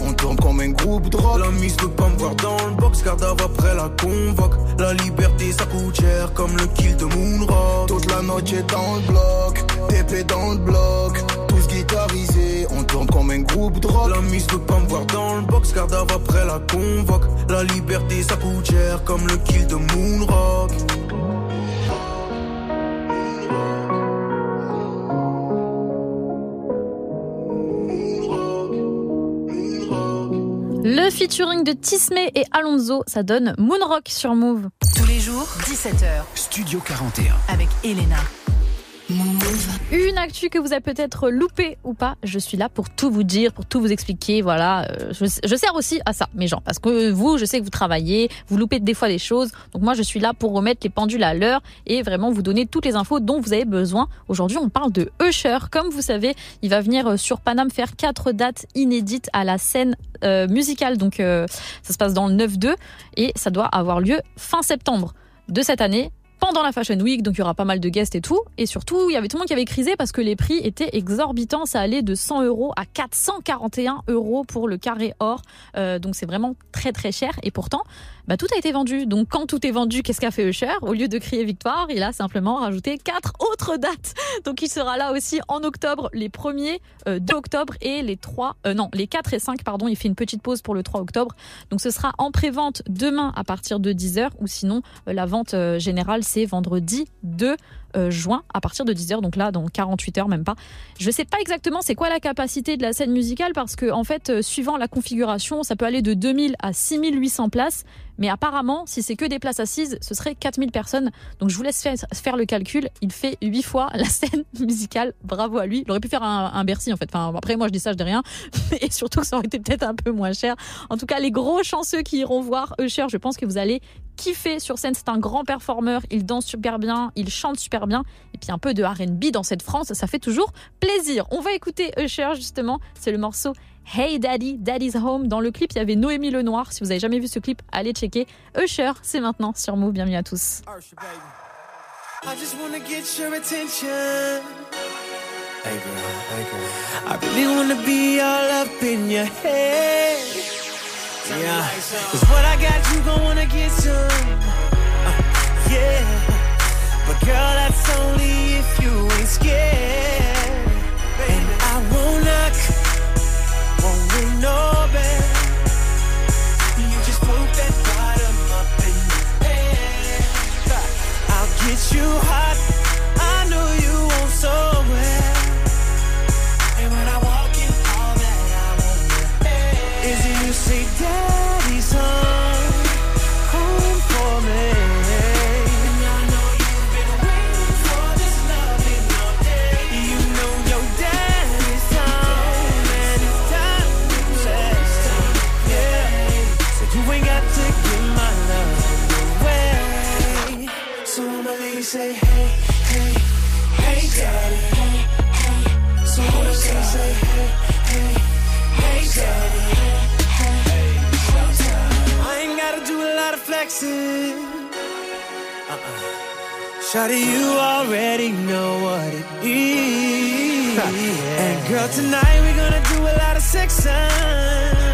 On tourne comme un groupe rock. La mise peut pas me voir dans le box, garde après la convoque. La liberté, ça coûte cher comme le kill de Moonrock. Toute la noche est dans le bloc, TP dans le bloc. Tous guitarisés, on tourne comme un groupe rock. La mise peut pas me voir dans le box, garde après la convoque. La liberté, ça coûte cher comme le kill de Moonrock. Le featuring de Tismé et Alonso, ça donne Moonrock sur Move. Tous les jours, 17h. Studio 41. Avec Elena. Une actu que vous avez peut-être loupé ou pas, je suis là pour tout vous dire, pour tout vous expliquer. Voilà, euh, je, sers aussi à ça, mes gens, parce que vous, je sais que vous travaillez, vous loupez des fois des choses. Donc moi, je suis là pour remettre les pendules à l'heure et vraiment vous donner toutes les infos dont vous avez besoin. Aujourd'hui, on parle de Usher. Comme vous savez, il va venir sur Paname faire quatre dates inédites à la scène euh, musicale. Donc euh, ça se passe dans le 9-2 et ça doit avoir lieu fin septembre de cette année pendant la Fashion Week, donc il y aura pas mal de guests et tout. Et surtout, il y avait tout le monde qui avait crisé parce que les prix étaient exorbitants. Ça allait de 100 euros à 441 euros pour le carré or. Euh, donc c'est vraiment très très cher. Et pourtant, bah, tout a été vendu. Donc quand tout est vendu, qu'est-ce qu'a fait Usher? Au lieu de crier victoire, il a simplement rajouté quatre autres dates. Donc il sera là aussi en octobre, les premiers euh, 2 octobre et les 3, euh, non, les 4 et 5, pardon. Il fait une petite pause pour le 3 octobre. Donc ce sera en pré-vente demain à partir de 10h ou sinon euh, la vente euh, générale c'est vendredi 2 euh, juin à partir de 10h, donc là dans 48 heures même pas. Je sais pas exactement c'est quoi la capacité de la scène musicale parce que en fait euh, suivant la configuration ça peut aller de 2000 à 6800 places mais apparemment si c'est que des places assises ce serait 4000 personnes. Donc je vous laisse faire, le calcul. Il fait 8 fois la scène musicale. Bravo à lui. Il aurait pu faire un, un Bercy en fait. Après moi je dis ça je dis rien. Mais surtout que ça aurait été peut-être un peu moins cher. En tout cas les gros chanceux qui iront voir Usher je pense que vous allez kiffer sur scène. C'est un grand performeur. Il danse super bien. Il chante super bien. Et puis un peu de R&B dans cette France ça fait toujours plaisir. On va écouter Usher justement. C'est le morceau Hey Daddy, Daddy's Home. Dans le clip, il y avait Noémie Lenoir. Si vous avez jamais vu ce clip, allez checker. Usher, c'est maintenant sur Move. Bienvenue à tous. Yeah. Cause what I got, you gon' wanna get some. Uh, yeah. But girl, that's only if you ain't scared. And I won't knock, won't ring no bell. You just put that bottom up in the air. I'll get you hot. say hey, hey, hey, daddy. Hey, hey. So who does he say hey, hey, hey, daddy? Hey, hey. I ain't gotta do a lot of flexing. Uh-uh. Shawty, you already know what it is. And girl, tonight we're gonna do a lot of sexing.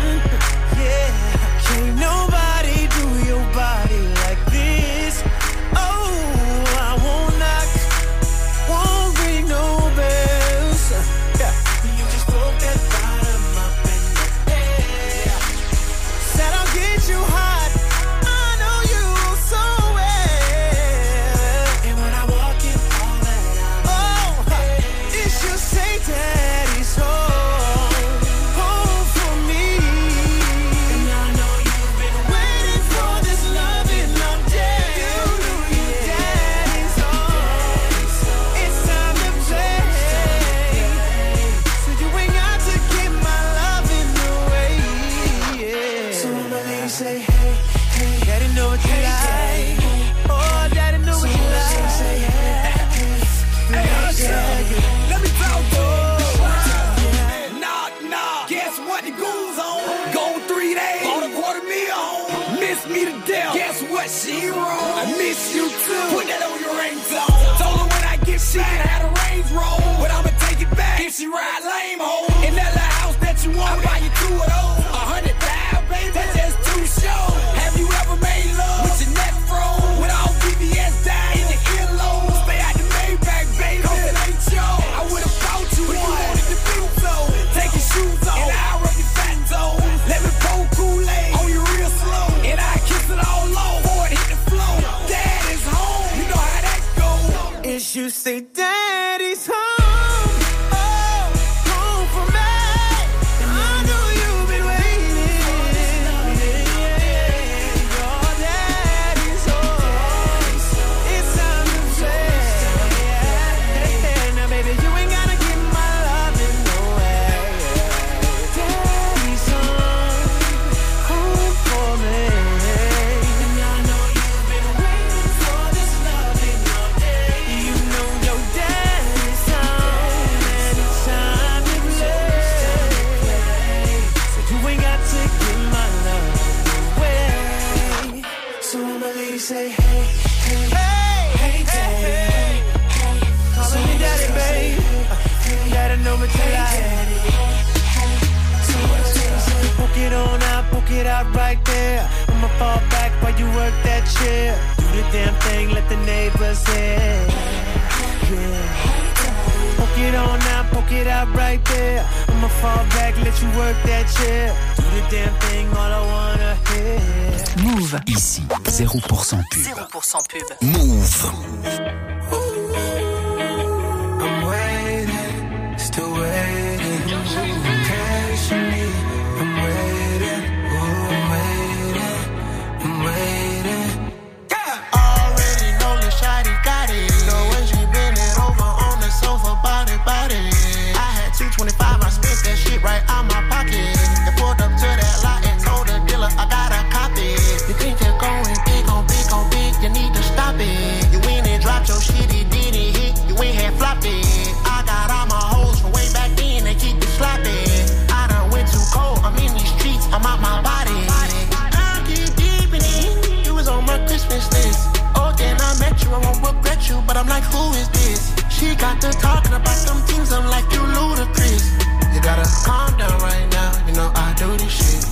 but I'm like, who is this? She got to talking about some things, I'm like, you ludicrous. You gotta calm down right now, you know I do this shit.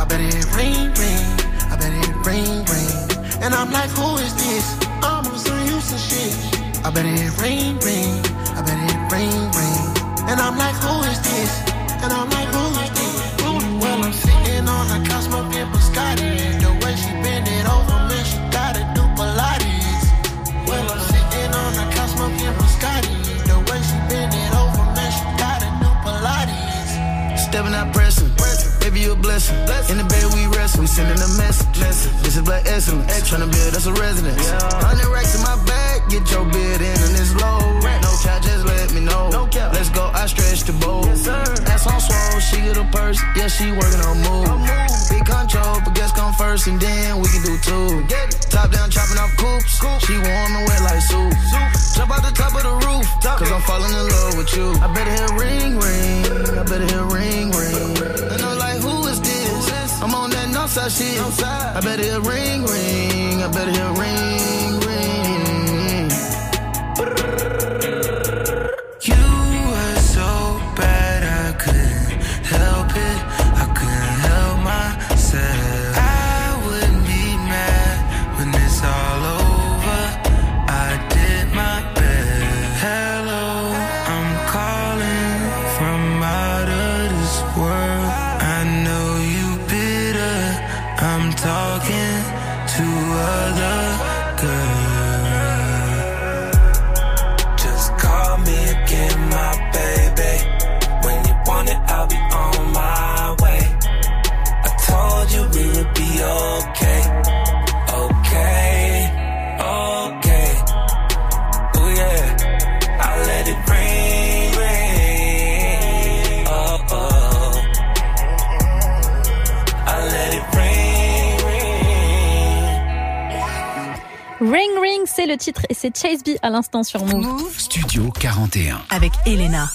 I bet it ring, ring, I bet it ring, ring. And I'm like, who is this? I'm on some useless shit. I bet it ring, ring, I bet it ring, ring. And I'm like, who is this? And I'm like, who stepping out pressing. Baby, you a blessing. In the bed, we rest. We sending a message. This is black Essence, Trying to build us a residence. 100 racks in my bag. Get your bid in and it's low. No cap, just let me know. Let's go. I stretch the bowl. That's on swag she get a purse. Yeah, she working on move. Big control, but guess come first and then we can do two. Top down, chopping up coops. She warm and wet like soup. Jump out the top of the roof. Cause I'm falling in love with you. I better hear ring, ring. I better hear ring, ring. And I'm like, who is this? I'm on that Northside shit. I better hear ring, ring. I better hear ring. Le titre et c'est Chase B à l'instant sur Move. Studio 41. Avec Elena.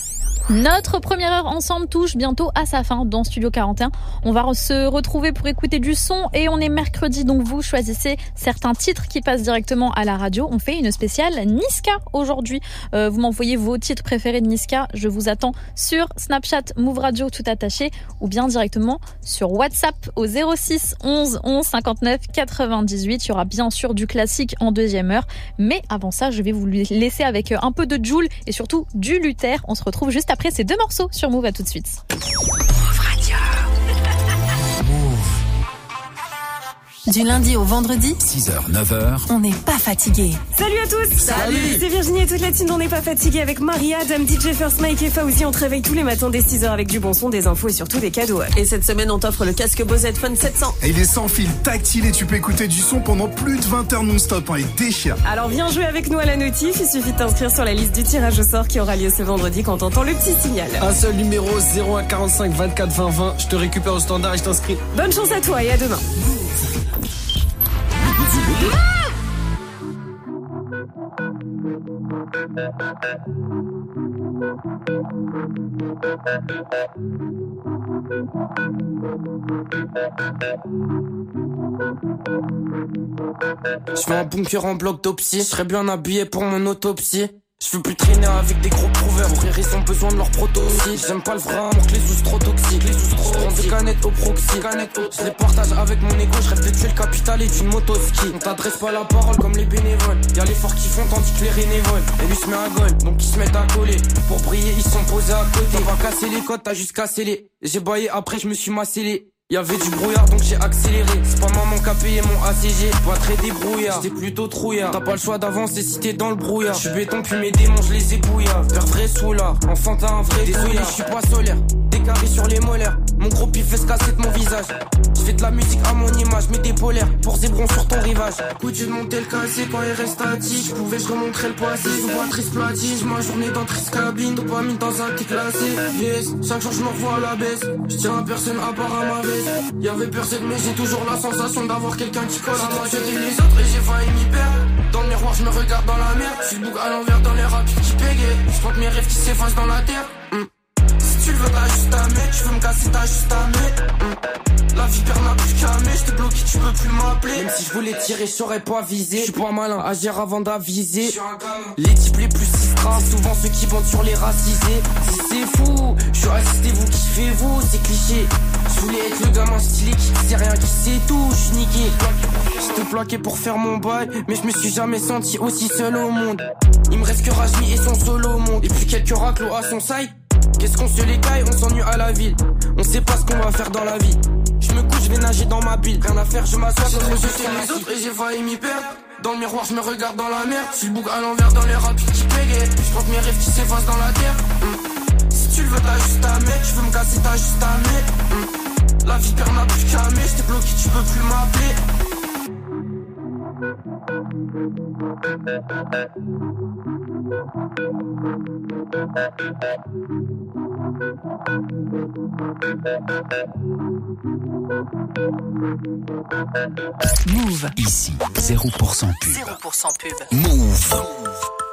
Notre première heure ensemble touche bientôt à sa fin dans Studio 41. On va se retrouver pour écouter du son et on est mercredi donc vous choisissez certains titres qui passent directement à la radio. On fait une spéciale Niska aujourd'hui. Euh, vous m'envoyez vos titres préférés de Niska. Je vous attends sur Snapchat Move Radio tout attaché ou bien directement sur WhatsApp au 06 11 11 59 98. Il y aura bien sûr du classique en deuxième heure. Mais avant ça, je vais vous laisser avec un peu de Joule et surtout du Luther. On se retrouve juste après ces deux morceaux sur Move. À tout de suite. Du lundi au vendredi, 6h, 9h. on n'est pas fatigué. Salut à tous Salut. C'est Virginie et toute la team d'On n'est pas fatigué avec Maria, Dame DJ First Mike et Fauzi. On te réveille tous les matins dès 6h avec du bon son, des infos et surtout des cadeaux. Et cette semaine, on t'offre le casque Bose Headphone 700. Et il est sans fil, tactile et tu peux écouter du son pendant plus de 20 heures non-stop. Hein, il déchire. Alors viens jouer avec nous à la notif, il suffit de t'inscrire sur la liste du tirage au sort qui aura lieu ce vendredi quand t'entends le petit signal. Un seul numéro 0145 24 20 20. Je te récupère au standard et je t'inscris. Bonne chance à toi et à demain. Je fais un bunker en bloc d'autopsie. Je serais bien habillé pour mon autopsie. Je veux plus traîner avec des gros prouveurs. Pour ils ont besoin de leur protoxy. J'aime pas le vrai amour que les sous trop toxiques. Les sous trop prends des canettes au proxy. Je les partage avec mon ego. Je de tuer le capital et d'une moto ski. On t'adresse pas la parole comme les bénévoles. Y'a les forts qui font tandis que les bénévoles. Et lui se met à gueule, donc ils se mettent à coller. Pour briller, ils sont posés à côté. On va casser les codes, t'as juste cassé les. J'ai baillé après, je me suis massé Y'avait du brouillard donc j'ai accéléré. C'est pas maman qui a payé mon ACG Pas très débrouillard. J'étais plutôt trouillard. T'as pas le choix d'avancer si t'es dans le brouillard. Je suis béton puis mes démons je les ébouillard. Vers vrai soulard. Enfin t'as un vrai Désolé je suis pas solaire. Des carrés sur les molaires. Mon gros pif fait se casser de mon visage. Je fais de la musique à mon image Mets des polaires pour zébron sur ton rivage. Coutu de monter le cassé quand il reste statique Je pouvais je remontrer le passé Sous boîtrice platine Ma journée dans triste cabine. Dopamine dans un petit classé Yes Chaque jour je me revois à la baisse. Je tiens à personne à part à ma Y'avait personne mais j'ai toujours la sensation d'avoir quelqu'un qui colle à moi. J'étais les autres et j'ai failli m'y perdre. Dans le miroir je me regarde dans la merde Je suis bouc à l'envers dans les rapides qui pégayent Je mes rêves qui s'effacent dans la terre. Hmm. Tu veux t'as juste à mettre Tu veux me casser t'as juste à mettre. La vipère n'a plus qu'à mettre Je t'ai bloqué tu peux plus m'appeler. Même si je voulais tirer je saurais pas viser Je suis pas malin agir avant d'aviser. Les types les plus sistras C'est souvent ceux qui bandent sur les racisés. Si c'est fou Je suis assisté vous kiffez-vous C'est cliché. Je voulais être le gamin stylé qui sait rien qui sait tout Je suis niqué. J'étais plaqué pour faire mon bail Mais je me suis jamais senti aussi seul au monde. Il me reste que Rajmi et son solo au monde. Et puis quelques raclos à son side Qu'est-ce qu'on se les caille, on s'ennuie à la ville. On sait pas ce qu'on va faire dans la vie. Je me couche, je vais nager dans ma bille. Rien à faire, je m'assois, j'ai trop jeté les autres et j'ai failli m'y perdre. Dans le miroir, je me regarde dans la merde. Si le bouc à l'envers dans les rapides qui pégayent. Je crois que mes rêves qui s'effacent dans la terre. Hmm. Si tu le veux, t'as juste à mettre. Je veux me casser, t'as juste à mettre. Hmm. La vie perd n'a plus qu'à mettre. J't'ai bloqué, tu peux plus m'appeler. Move. Ici, 0% pub. 0% pub. Move. Move.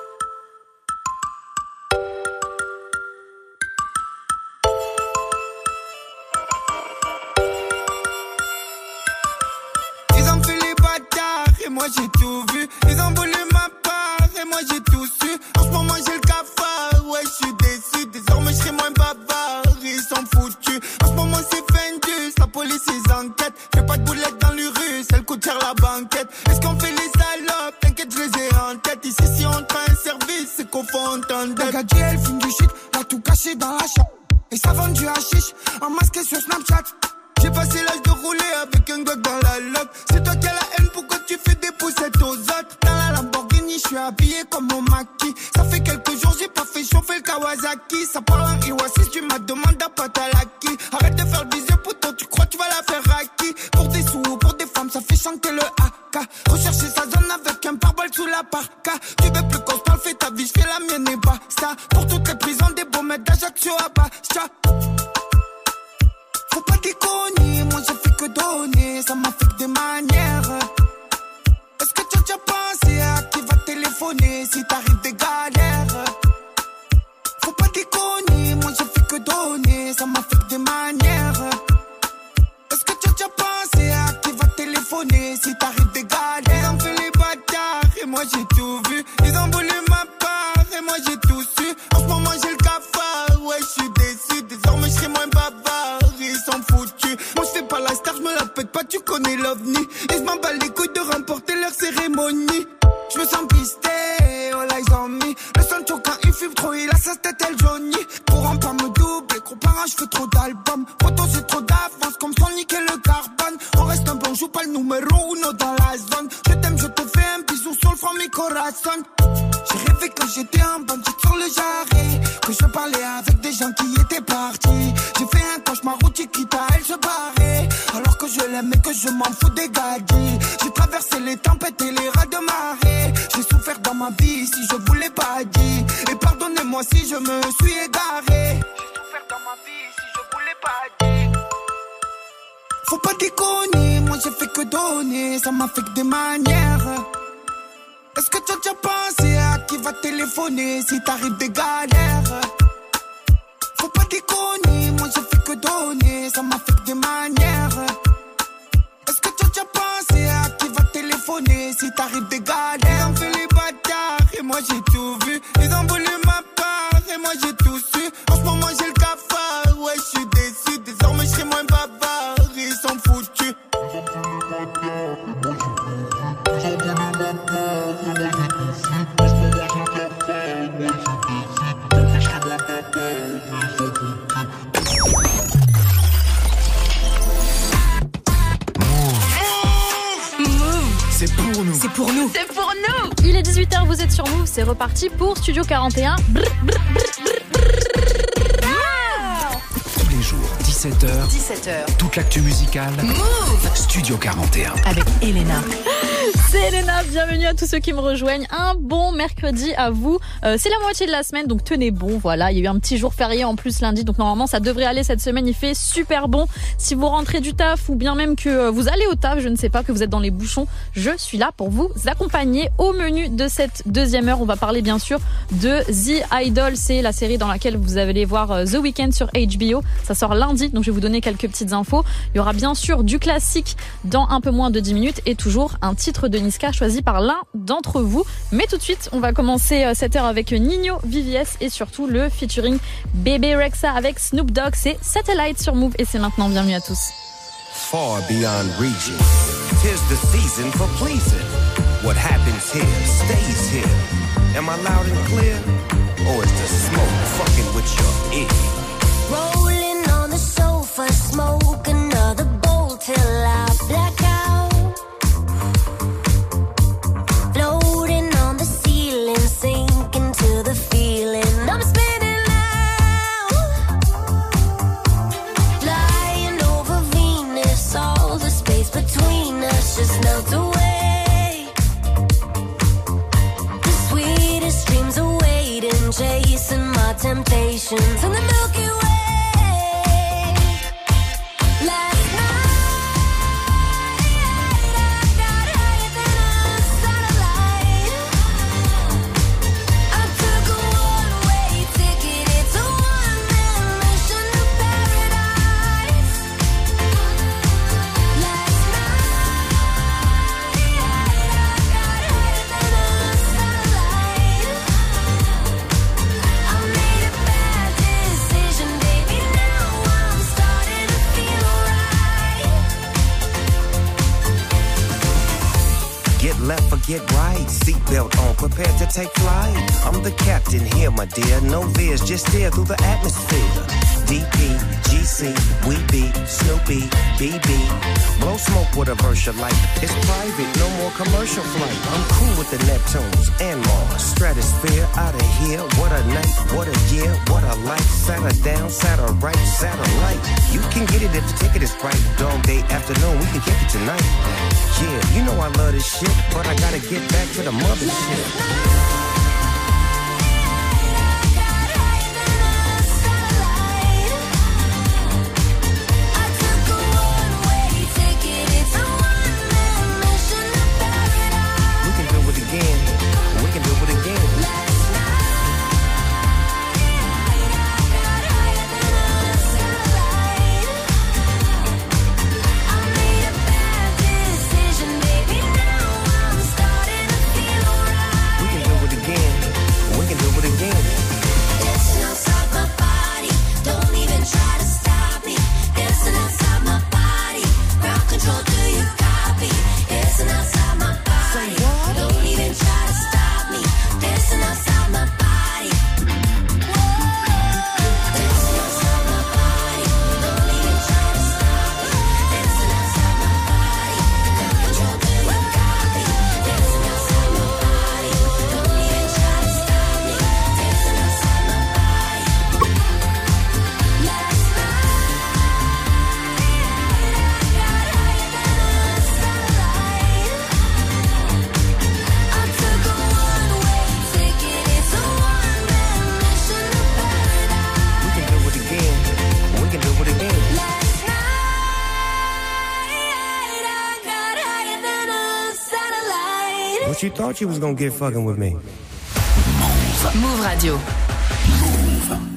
C'est pour nous. C'est pour nous. C'est pour nous. Il est 18h, vous êtes sur nous. C'est reparti pour Studio 41. Brr, brr, Tous les jours, 17h. 17h. Toute l'actu musicale. Move. Studio 41. Avec Elena. C'est Elena, bienvenue à tous ceux qui me rejoignent. Un bon mercredi à vous. Euh, c'est la moitié de la semaine, donc tenez bon, voilà. Il y a eu un petit jour férié en plus lundi, donc normalement ça devrait aller cette semaine. Il fait super bon. Si vous rentrez du taf ou bien même que euh, vous allez au taf, je ne sais pas, que vous êtes dans les bouchons, je suis là pour vous accompagner. Au menu de cette deuxième heure, on va parler bien sûr de The Idol. C'est la série dans laquelle vous allez voir euh, The Weeknd sur HBO. Ça sort lundi, donc je vais vous donner quelques petites infos. Il y aura bien sûr du classique dans un peu moins de 10 minutes et toujours un titre de Niska choisi par l'un d'entre vous. Mais tout de suite, on va commencer euh, cette heure avec Nino, VVS et surtout le featuring Bébé Rexa avec Snoop Dogg. C'est Satellite sur Move et c'est maintenant bienvenue à tous. Far beyond reaching, tis the season for pleasing. What happens here stays here. Am I loud and clear? Or is the smoke fucking with your ear? Rolling on the sofa, smoke. chasing my temptations and the Milky Way. Get right, seatbelt on, prepared to take flight. I'm the captain here, my dear. No veers, just steer through the atmosphere. DP, GC, we be Snoopy, BB. Blow smoke with a you like. It's private, no more commercial flight. I'm cool with the Neptunes and Mars. Stratosphere out of here. What a night, what a year, what a life. Sat her down, sat her right, satellite. You can get it if the ticket is right. Dog day afternoon, we can kick it tonight. Yeah, you know I love this shit, but I gotta get back to the mothership. We thought you was gonna get fucking with me? Move Radio. Corps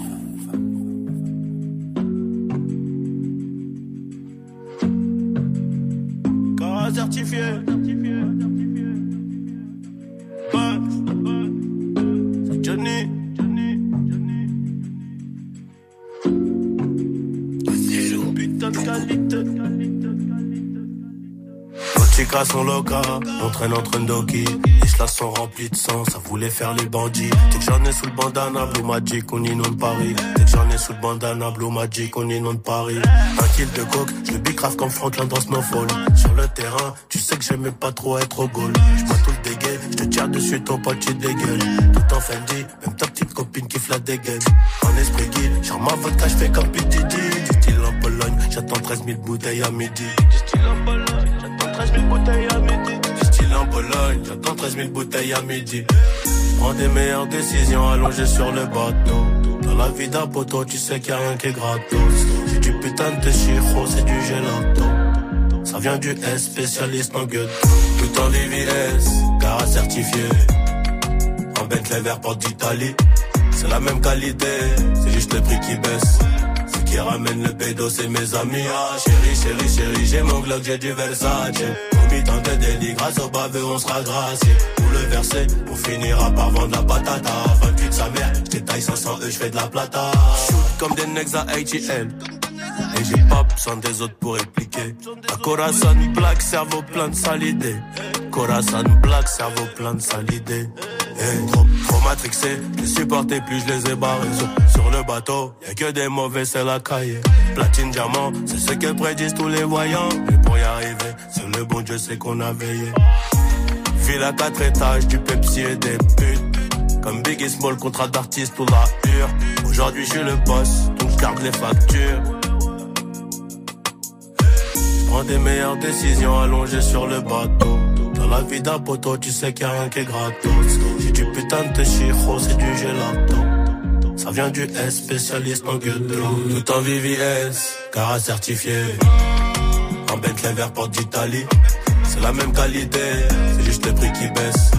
on traîne entre Ndoki. Les cela sont remplis de sang, ça voulait faire les bandits. Dès que j'en ai sous le bandana, Blue Magic, on inonde Paris. Dès que j'en ai sous le bandana, Blue Magic, on inonde Paris. Un kill de coke, je le bicrave comme Franklin dans Snowfall. Sur le terrain, tu sais que j'aimais pas trop être au goal. Je tout le dégaine, je te tire dessus, ton pote, tu dégueules. Tout en Fendi, même ta petite copine qui la dégaine. En esprit guide, genre ma vodka, je fais comme PTD. Du style en Pologne, j'attends 13 000 bouteilles à midi. Du style en Pologne, 13 000 bouteilles à midi. Style en Pologne, j'attends 13 000 bouteilles à midi. Prends des meilleures décisions allongées sur le bateau. Dans la vie d'un poteau, tu sais qu'il y a rien qui est gratos. C'est du putain de chiro, c'est du gelato. Ça vient du S, spécialiste en gueule. Tout en VVS, garage certifié. En Bentley vert porte d'Italie. C'est la même qualité, c'est juste le prix qui baisse. Qui ramène le pédo, c'est mes amis. Ah, chérie, chérie, chérie, j'ai mon Glock, j'ai du Versace. Commis tant de délits, grâce au baveux, on sera gracié. Pour le verser, on finira par vendre la patata. 28 sa mère, j'étaille 500 E, j'fais de la plata. Shoot comme des necks à ATL. Et j'ai pas besoin des autres pour répliquer. Corazon Black, cerveau plein de sales idées. Corazon Black, cerveau plein de sales idées. Eh, trop, trop matrixé, je supportais plus, je les ai barrés. Sur, le bateau, y'a que des mauvais, c'est la cahier. Platine, diamant, c'est ce que prédisent tous les voyants. Mais pour y arriver, c'est le bon Dieu, c'est qu'on a veillé. Ville à quatre étages, du Pepsi et des putes. Comme Biggie Small, contrat d'artiste pour la hure. Aujourd'hui, je suis le boss, donc je garde les factures. Des meilleures décisions allongées sur le bateau. Dans la vie d'un poteau, tu sais qu'il y a rien qui est gratos. J'ai du putain de chiro, c'est du gelato. Ça vient du S, spécialiste en gueule. Tout en VVS, car certifié. Un Bentley vert porte d'Italie. C'est la même qualité, c'est juste le prix qui baisse.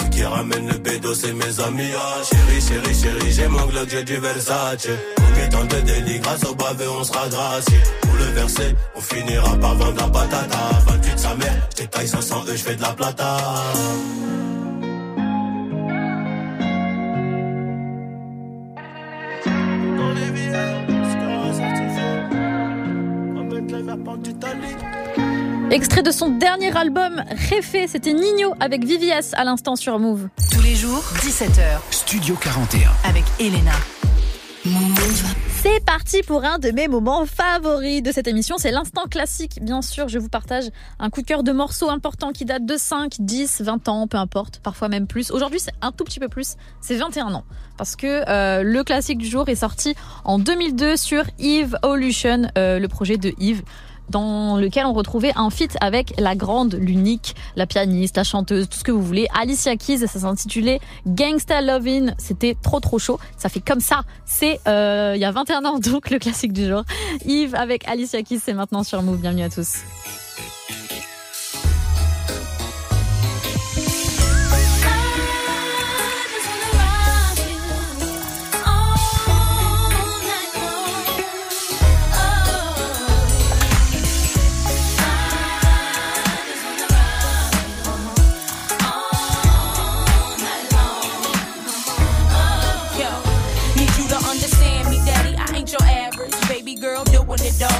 Ce qui ramène le bédo, c'est mes amis. Ah, chérie, chérie, chérie, j'ai mon Glock, j'ai du Versace. Combien tant de délit, grâce au bavé, on sera gracié. On finira par vendre la patata. 28 sa mère, j't'ai taille 500 E, j'fais de la plata. Extrait de son dernier album, Réfé, c'était Nino avec VVS à l'instant sur Move. Tous les jours, 17h. Studio 41. Avec Elena. Move. C'est parti pour un de mes moments favoris de cette émission, c'est l'instant classique. Bien sûr, je vous partage un coup de cœur de morceaux importants qui datent de 5, 10, 20 ans, peu importe, parfois même plus. Aujourd'hui, c'est un tout petit peu plus, c'est 21 ans. Parce que euh, le classique du jour est sorti en 2002 sur Eve Evolution, euh, le projet de Yves dans lequel on retrouvait un feat avec la grande, l'unique, la pianiste, la chanteuse, tout ce que vous voulez. Alicia Keys, ça s'intitulait Gangsta Lovin'. C'était trop trop chaud. Ça fait comme ça. C'est euh, il y a 21 ans donc le classique du jour. Yves avec Alicia Keys, c'est maintenant sur Move. Bienvenue à tous.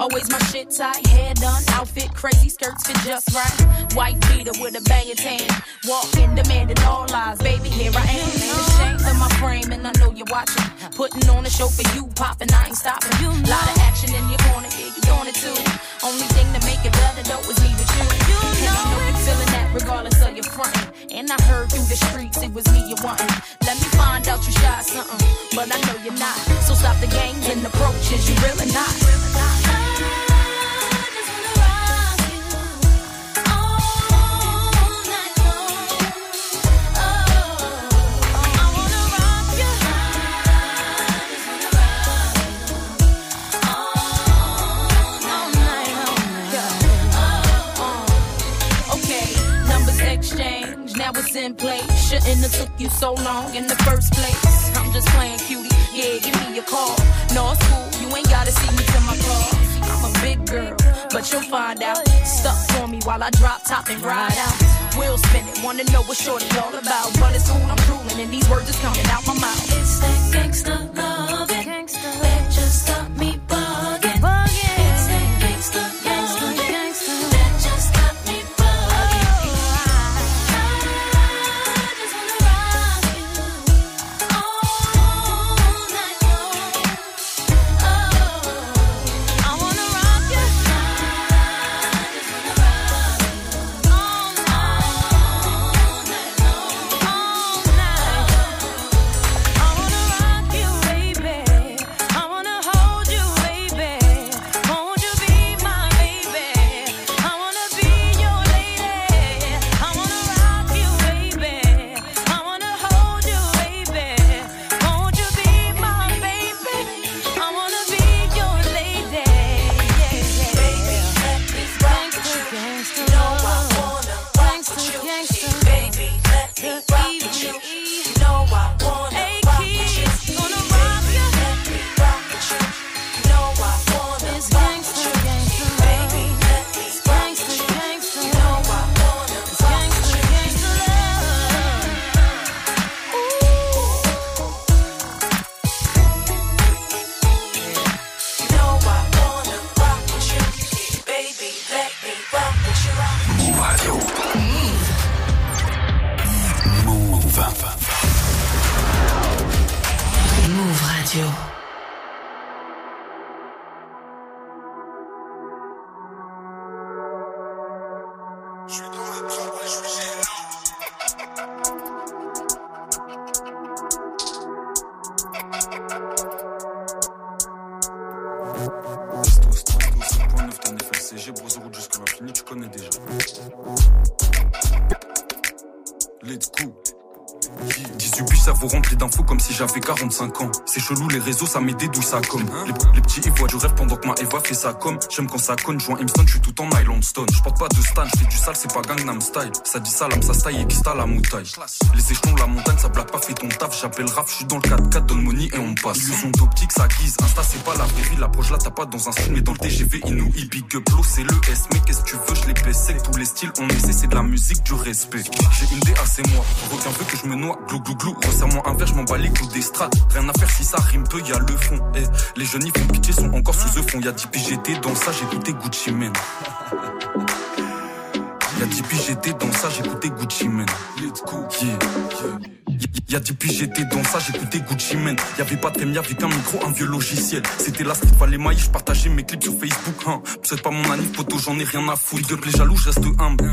Always my shit tight, hair done, outfit crazy, skirts fit just right. White beater with a banging tan. Walking, demanding all lies. Baby, here I am. Ain't ashamed of my frame, and I know you're watching. Putting on a show for you, popping, I ain't stopping. Lot of action in your corner, yeah, you doing it too. Only thing to make it better, though, is me with you. and I know you feeling that regardless of your frontin'. And I heard through the streets it was me you wantin'. Let me find out you shy something, but I know you're not. So stop the games and approaches, you really not. Okay, numbers exchange, now it's in place. Shouldn't have took you so long in the first place. I'm just playing cutie, yeah, give me a call. No, it's cool, you ain't gotta see me to my car. Big girl, but you'll find out. Stuck for me while I drop top and ride out. We'll spin it, wanna know what shorty all about. But it's cool, I'm drooling, and these words is coming out my mouth. It's that gangsta Let's go. 18 bus, ça vous remplit d'infos comme si j'avais 45 ans. C'est chelou, les réseaux, ça des douilles, ça comme. Les, petits, ils voient du rêve pendant que ma Eva fait ça comme. J'aime quand ça conne, je joue un Imston, je suis tout en nylon stone. Je porte pas de stan, je fais du sale, c'est pas Gangnam style. Ça dit salam, ça style et qui la moutaille. Les échelons, la montagne, ça blague pas, fait ton taf. J'appelle rap, je suis dans le 4-4, donne money et on passe. Illusion d'optique, ça guise. Insta, c'est pas la vraie l'approche là, t'as pas dans un style, mais dans le TGV, inouï. Big up, c'est le S. Mais qu'est-ce que tu veux, je les tous les styles. On essaie, c'est de la musique, du respect. J'ai une DA, c'est moi. Requin veut que je me glou glou glou. Resserre-moi un verre, je m'en bats les coups des strates. Rien à faire si ça rime peu, y a le fond. Eh, les jeunes, ils font pitié, sont encore sous eux fond. Y'a 10 piges, j'étais dans ça, j'écoutais Gucci Mane. Y'a 10 piges, j'étais dans ça, j'écoutais Gucci Mane. Let's go. Y'a 10 piges, j'étais dans ça, j'écoutais Gucci Mane. Y'avait pas de thème, y'avait qu'un micro, un vieux logiciel. C'était la street, fallait mailler, je partageais mes clips sur Facebook. Hein. C'est pas mon anif, poteau, j'en ai rien à foutre. De les jaloux, je reste humble.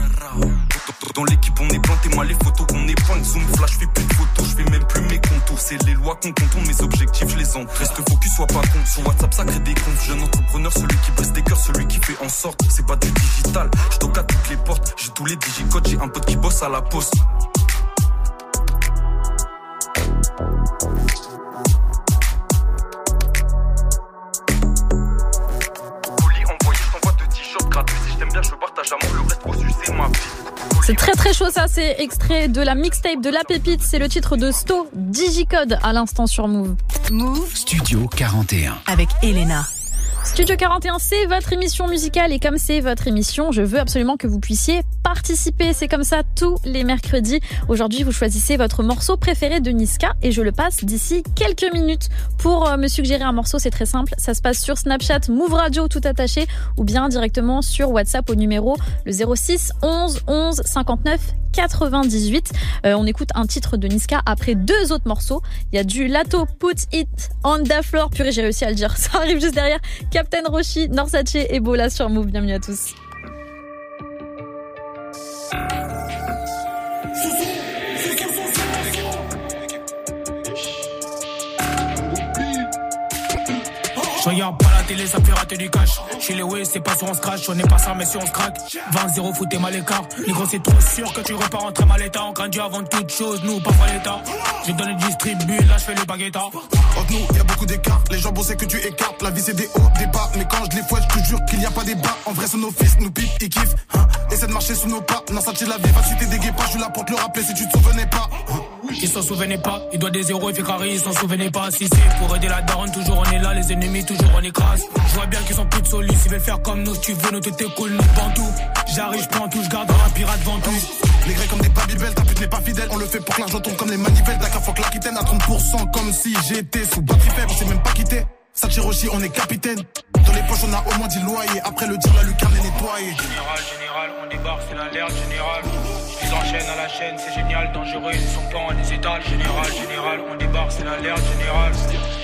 Dans l'équipe, on est planté, moi les photos qu'on point zoom, flash, fais plus de photos, je fais même plus mes contours. C'est les lois qu'on contourne, mes objectifs, je les en. Reste focus, sois pas con. Sur WhatsApp, ça crée des comptes. Jeune entrepreneur, celui qui brise des cœurs, celui qui fait en sorte. C'est pas du digital, je à toutes les portes. J'ai tous les digicodes, j'ai un pote qui bosse à la poste. C'est très très chaud ça, c'est extrait de la mixtape de La Pépite, c'est le titre de Sto, Digicode à l'instant sur Move. Move Studio 41. avec Elena. Studio 41, c'est votre émission musicale et comme c'est votre émission, je veux absolument que vous puissiez participer. C'est comme ça tous les mercredis. Aujourd'hui, vous choisissez votre morceau préféré de Niska et je le passe d'ici quelques minutes. Pour euh, me suggérer un morceau, c'est très simple. Ça se passe sur Snapchat, Move Radio tout attaché ou bien directement sur WhatsApp au numéro le 06 11 11 59 98. Euh, on écoute un titre de Niska après deux autres morceaux. Il y a du Lato Put It on the Floor. Purée, j'ai réussi à le dire. Ça arrive juste derrière. Captain Roshi, Norsace et Bola sur Move. Bienvenue à tous. Je regarde pas la télé, ça me fait rater du cash. Chez les Way, c'est pas sur on se crash, on est pas ça, mais si on se craque. 20-0, foutez mal l'écart. Les gros, c'est trop sûr que tu repars en très mal état. On craint Dieu avant toute chose, nous, parfois l'état. J'ai donné le distribu, là, je fais le baguetta. Entre nous, y a beaucoup d'écart. Les gens bossaient que tu écartes. La vie, c'est des hauts, des bas. Mais quand je les fouette, je te jure qu'il n'y a pas des bas. En vrai, c'est nos fils, nous piquent, ils kiffent. Hein. Essaie de marcher sous nos pas. Non, ça, la vie, citer des guépas. Je suis là pour te le rappeler si tu te souvenais pas. Hein. Ils s'en souvenaient pas, il doit des zéros, il fait carré, ils s'en souvenaient pas. Si c'est pour aider la daronne, toujours on est là, les ennemis, toujours on écrase. Je vois bien qu'ils sont plus de s'ils veulent faire comme nous, si tu veux, nous t'es cool, nous tout. J'arrive, je prends tout, je garde un pirate tout. Les grecs comme des babybel, ta pute n'est pas fidèle. On le fait pour que l'argent tombe comme les manivelles. Dakar, faut que l'Aquitaine à 30% comme si j'étais sous batterie faible, on s'est même pas quitté. Sachiroshi, on est capitaine. Dans les poches, on a au moins 10 loyers. Après le dire, la lucarne est nettoyée. Général, général, on débarque, c'est l'alerte général. Ils enchaînent à la chaîne, c'est génial, dangereux, ils sont pas en des étals. Général, général, on débarque, c'est l'alerte général.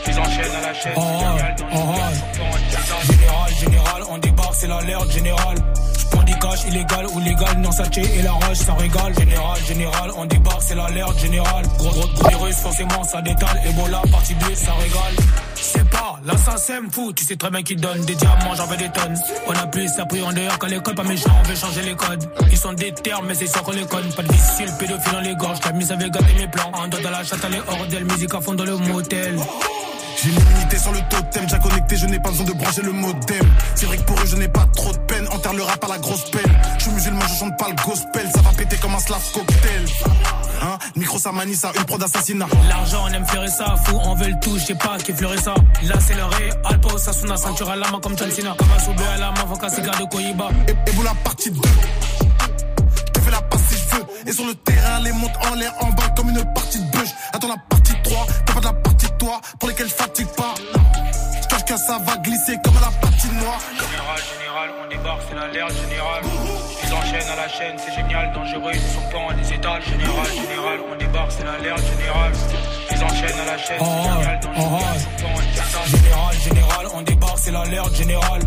Ils enchaînent à la chaîne, c'est génial, dangereux, ils sont pas en des étals. Général, général, on débarque, c'est l'alerte général. J'prends des cash illégal ou légal, non saché et la rage, ça régale. Général, général, on débarque, c'est l'alerte général. Gros, gros, gros virus, forcément, ça détale. Ebola, partie 2, ça régale. L'assassin me fout, tu sais très bien qu'il donne des diamants, j'en veux des tonnes. On a plus ça pris en dehors qu'à l'école, pas méchant, on veut changer les codes. Ils sont des termes, mais c'est sûr qu'on les conne. Pas de vicieux, le pédophile dans les gorges, la mise avait gâté mes plans. Doigt dans la chatte, les hors musique à fond dans le motel. J'ai l'immunité sur le totem, déjà connecté, je n'ai pas besoin de brancher le modem. C'est vrai que pour eux, je n'ai pas trop de peine. Enterre le rap à la grosse pelle. Je suis musulman, je chante pas le gospel. Ça va péter comme un slave cocktail. Hein, micro, ça manie ça, une prod d'assassinat. L'argent, on aime faire ça, fou, on veut le tout, je sais pas qui fleurit ça. Là, c'est le ré, Alpo, Sasuna, ceinture à la main comme John Cena. Comme un soube à la main, faut qu'un cigare de Koyiba. Et, et vous la partie 2. Je te fais la passe si je veux. Et sur le terrain, les montes en l'air, en bas comme une partie de bûche. Attends la partie 3, t'as pas de la partie de toi, pour lesquelles je fatigue pas. Je cache que ça va glisser comme à la partie noire. Général, général, on débarque, c'est l'alerte général. Ils enchaînent à la chaîne, c'est génial, dangereux, ils sont pas en des étals. Général, général, on débarque, c'est l'alerte général. Ils enchaînent à la chaîne, c'est génial, dangereux, ils sont pas en c'est l'alerte générale.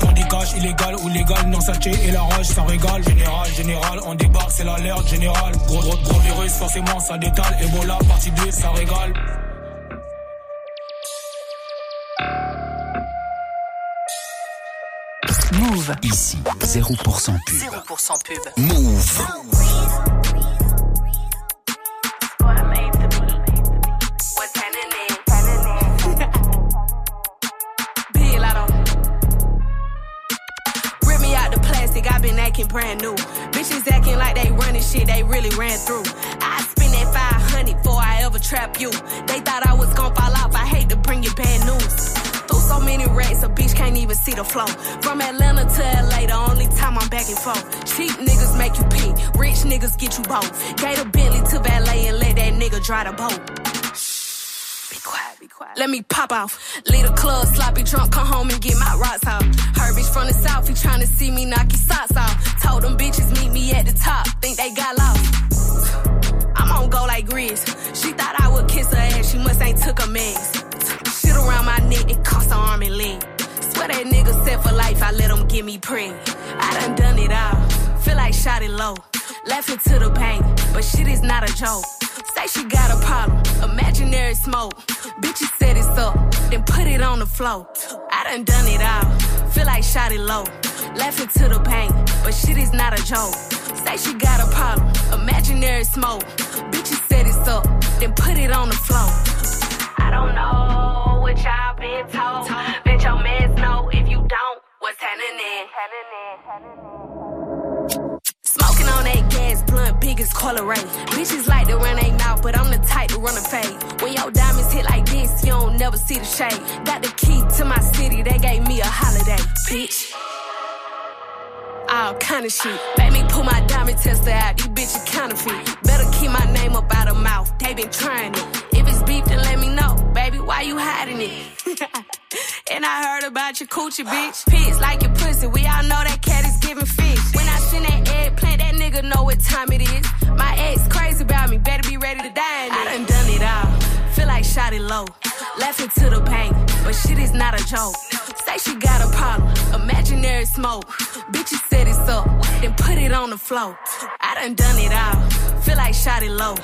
Pour des cash illégal ou légal, non sachet et la rage, ça régale. Général, général, on débarque, c'est l'alerte générale. Gros, gros, gros virus, forcément, ça détale. Ebola, partie 2, ça régale. Move. Ici, 0% pub. 0% pub. Move. Big Lotto. Rip me out the plastic, i been acting brand new. Bitches acting like they running shit they really ran through. I spend that 500 before I ever trap you. They thought I was gonna fall off, I hate to bring you bad news. Through so many racks, a bitch can't even see the flow. From Atlanta to LA, the only time I'm back and forth. Cheap niggas make you pee, rich niggas get you both. A Bentley to valet and let that nigga dry the boat. Let me pop off. Lead a club, sloppy drunk, come home and get my rocks off. Her bitch from the south, he tryna see me knock his socks off. Told them bitches meet me at the top, think they got lost. I'm on go like Grizz. She thought I would kiss her ass, she must ain't took a mess. Around my neck, it cost an arm and leg. Swear that nigga set for life, I let him get me preg. I done done it all, feel like shot it low. It to the bank, but shit is not a joke. Say she got a problem, imaginary smoke. Bitches set it up, then put it on the floor. I done done it all, feel like shot it low. It to the bank, but shit is not a joke. Say she got a problem, imaginary smoke. Bitches set it up, then put it on the floor. I don't know what y'all been told. Bet your mans know if you don't, what's happening. Smoking on that gas blunt, big as color ray. Bitches like to run they mouth, but I'm the type to run a fade. When your diamonds hit like this, you don't never see the shade. Got the key to my city, they gave me a holiday, bitch. All kind of shit. Made me pull my diamond tester out, these bitches counterfeit. Better keep my name up out of mouth, they been trying it. If it's beef, then let me know. Baby, why you hiding it? and I heard about your coochie, bitch. Pigs like your pussy, we all know that cat is giving fish. When I send that eggplant, that nigga know what time it is. My ex crazy about me, better be ready to die. I done done it all, feel like shot it low. Laughing to the bank, but shit is not a joke. Say she got a problem, imaginary smoke. Bitches set it up, then put it on the floor. I done done it all, feel like shot it low.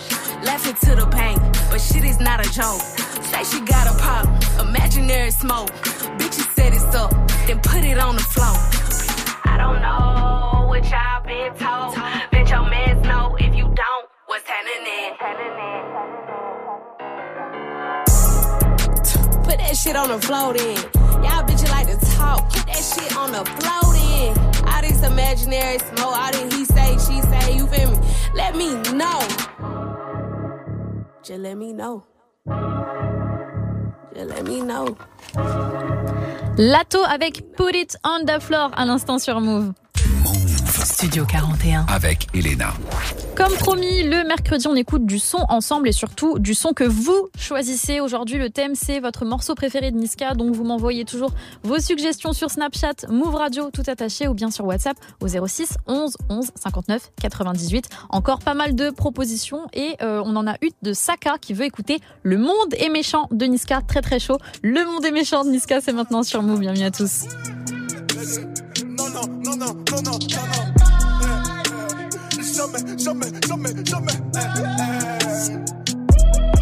Laughing to the bank, but shit is not a joke. Say she got a problem, imaginary smoke. Bitches set it up, then put it on the floor. I don't know what y'all been told. Bet your mans know if you don't, what's happening. On the floor then. Y'all bitches like to talk. Put that shit on the floor then. All this imaginary smoke, all this he say, she say, you feel me? Let me know. Just let me know. Just let me know. Lato avec Put It on the Floor à l'instant sur Move. Studio 41. Avec Elena. Comme promis, le mercredi, on écoute du son ensemble et surtout du son que vous choisissez. Aujourd'hui, le thème, c'est votre morceau préféré de Niska. Donc, vous m'envoyez toujours vos suggestions sur Snapchat, Move Radio, tout attaché, ou bien sur WhatsApp au 06 11 11 59 98. Encore pas mal de propositions et euh, on en a une de Saka qui veut écouter Le Monde est méchant de Niska. Très, très chaud. Le Monde est méchant de Niska, c'est maintenant sur Move. Bienvenue à tous. Non, non, non, non, non, non, non. Eh, eh, Jamais, jamais, jamais, jamais.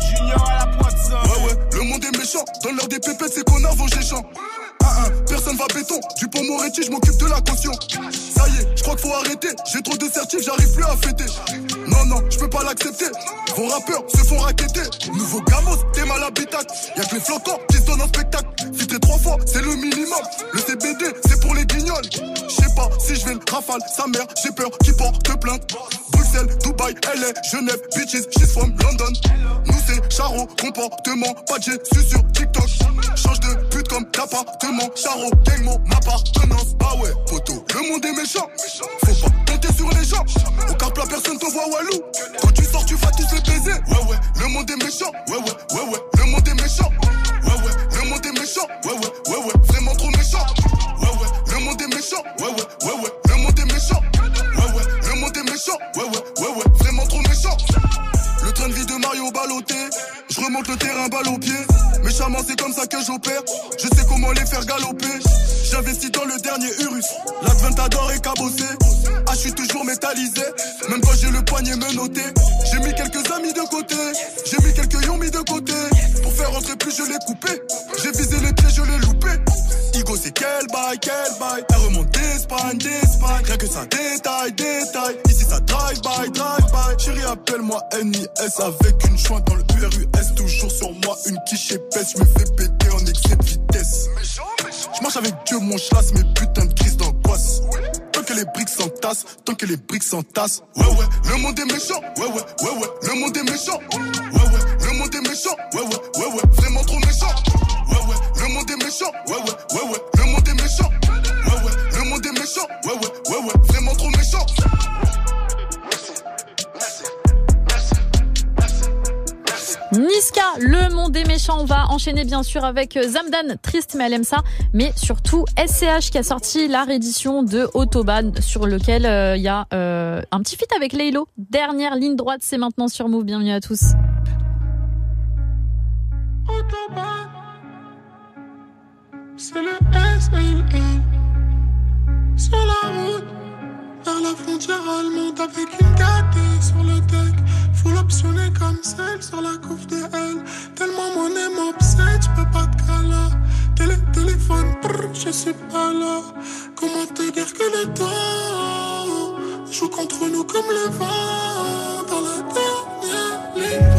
Junior à la poisson. Ouais, ouais, le monde est méchant. Dans l'heure des pépettes, c'est qu'on a vos géchants. Ah, ah, personne va béton. Du pont Moretti, je m'occupe de la caution. Ça y est, je crois qu'il faut arrêter. J'ai trop de certifs, j'arrive plus à fêter. Non, non, je peux pas l'accepter. Vos rappeurs se font raqueter. Nouveau gamos, t'es mal habitat. Y'a que les flocons qui se donnent un spectacle. Filtré trois fois, c'est le minimum. Le CBD, c'est pour les guignols. Je sais pas si je vais le rafale. Sa mère, j'ai peur qu'il porte plainte. Bruxelles, Dubaï, LA, Genève, bitches, she's from London. Nous c'est Charo, comportement, pas de suis sur TikTok. Change de pute comme d'appartement. Charo, gang mon appartenance. Ah ouais, photo, le monde est méchant. Faut pas compter sur les gens. Au car plat, personne te voit walou. Quand tu sors, tu vas tous les baiser. Ouais, ouais, le monde est méchant. Ouais, ouais, ouais, ouais, le monde est méchant. Ouais, ouais, le monde est méchant. Ouais, ouais, ouais, ouais, vraiment trop méchant. Tant que bien sûr avec euh, Zamdan, triste mais elle aime ça. Mais surtout SCH qui a sorti la réédition de Autobahn sur lequel euh, il y a euh, un petit feat avec Laylo. Dernière ligne droite, c'est maintenant sur Move. Bienvenue à tous. Sur la route, vers la frontière allemande avec une sur le. Full optionné comme celle sur la couve de L. Tellement mon aime m'obsède, j'peux pas te caler. Télé, téléphone, je suis pas là. Comment te dire que le temps joue contre nous comme le vent dans la dernière ligne.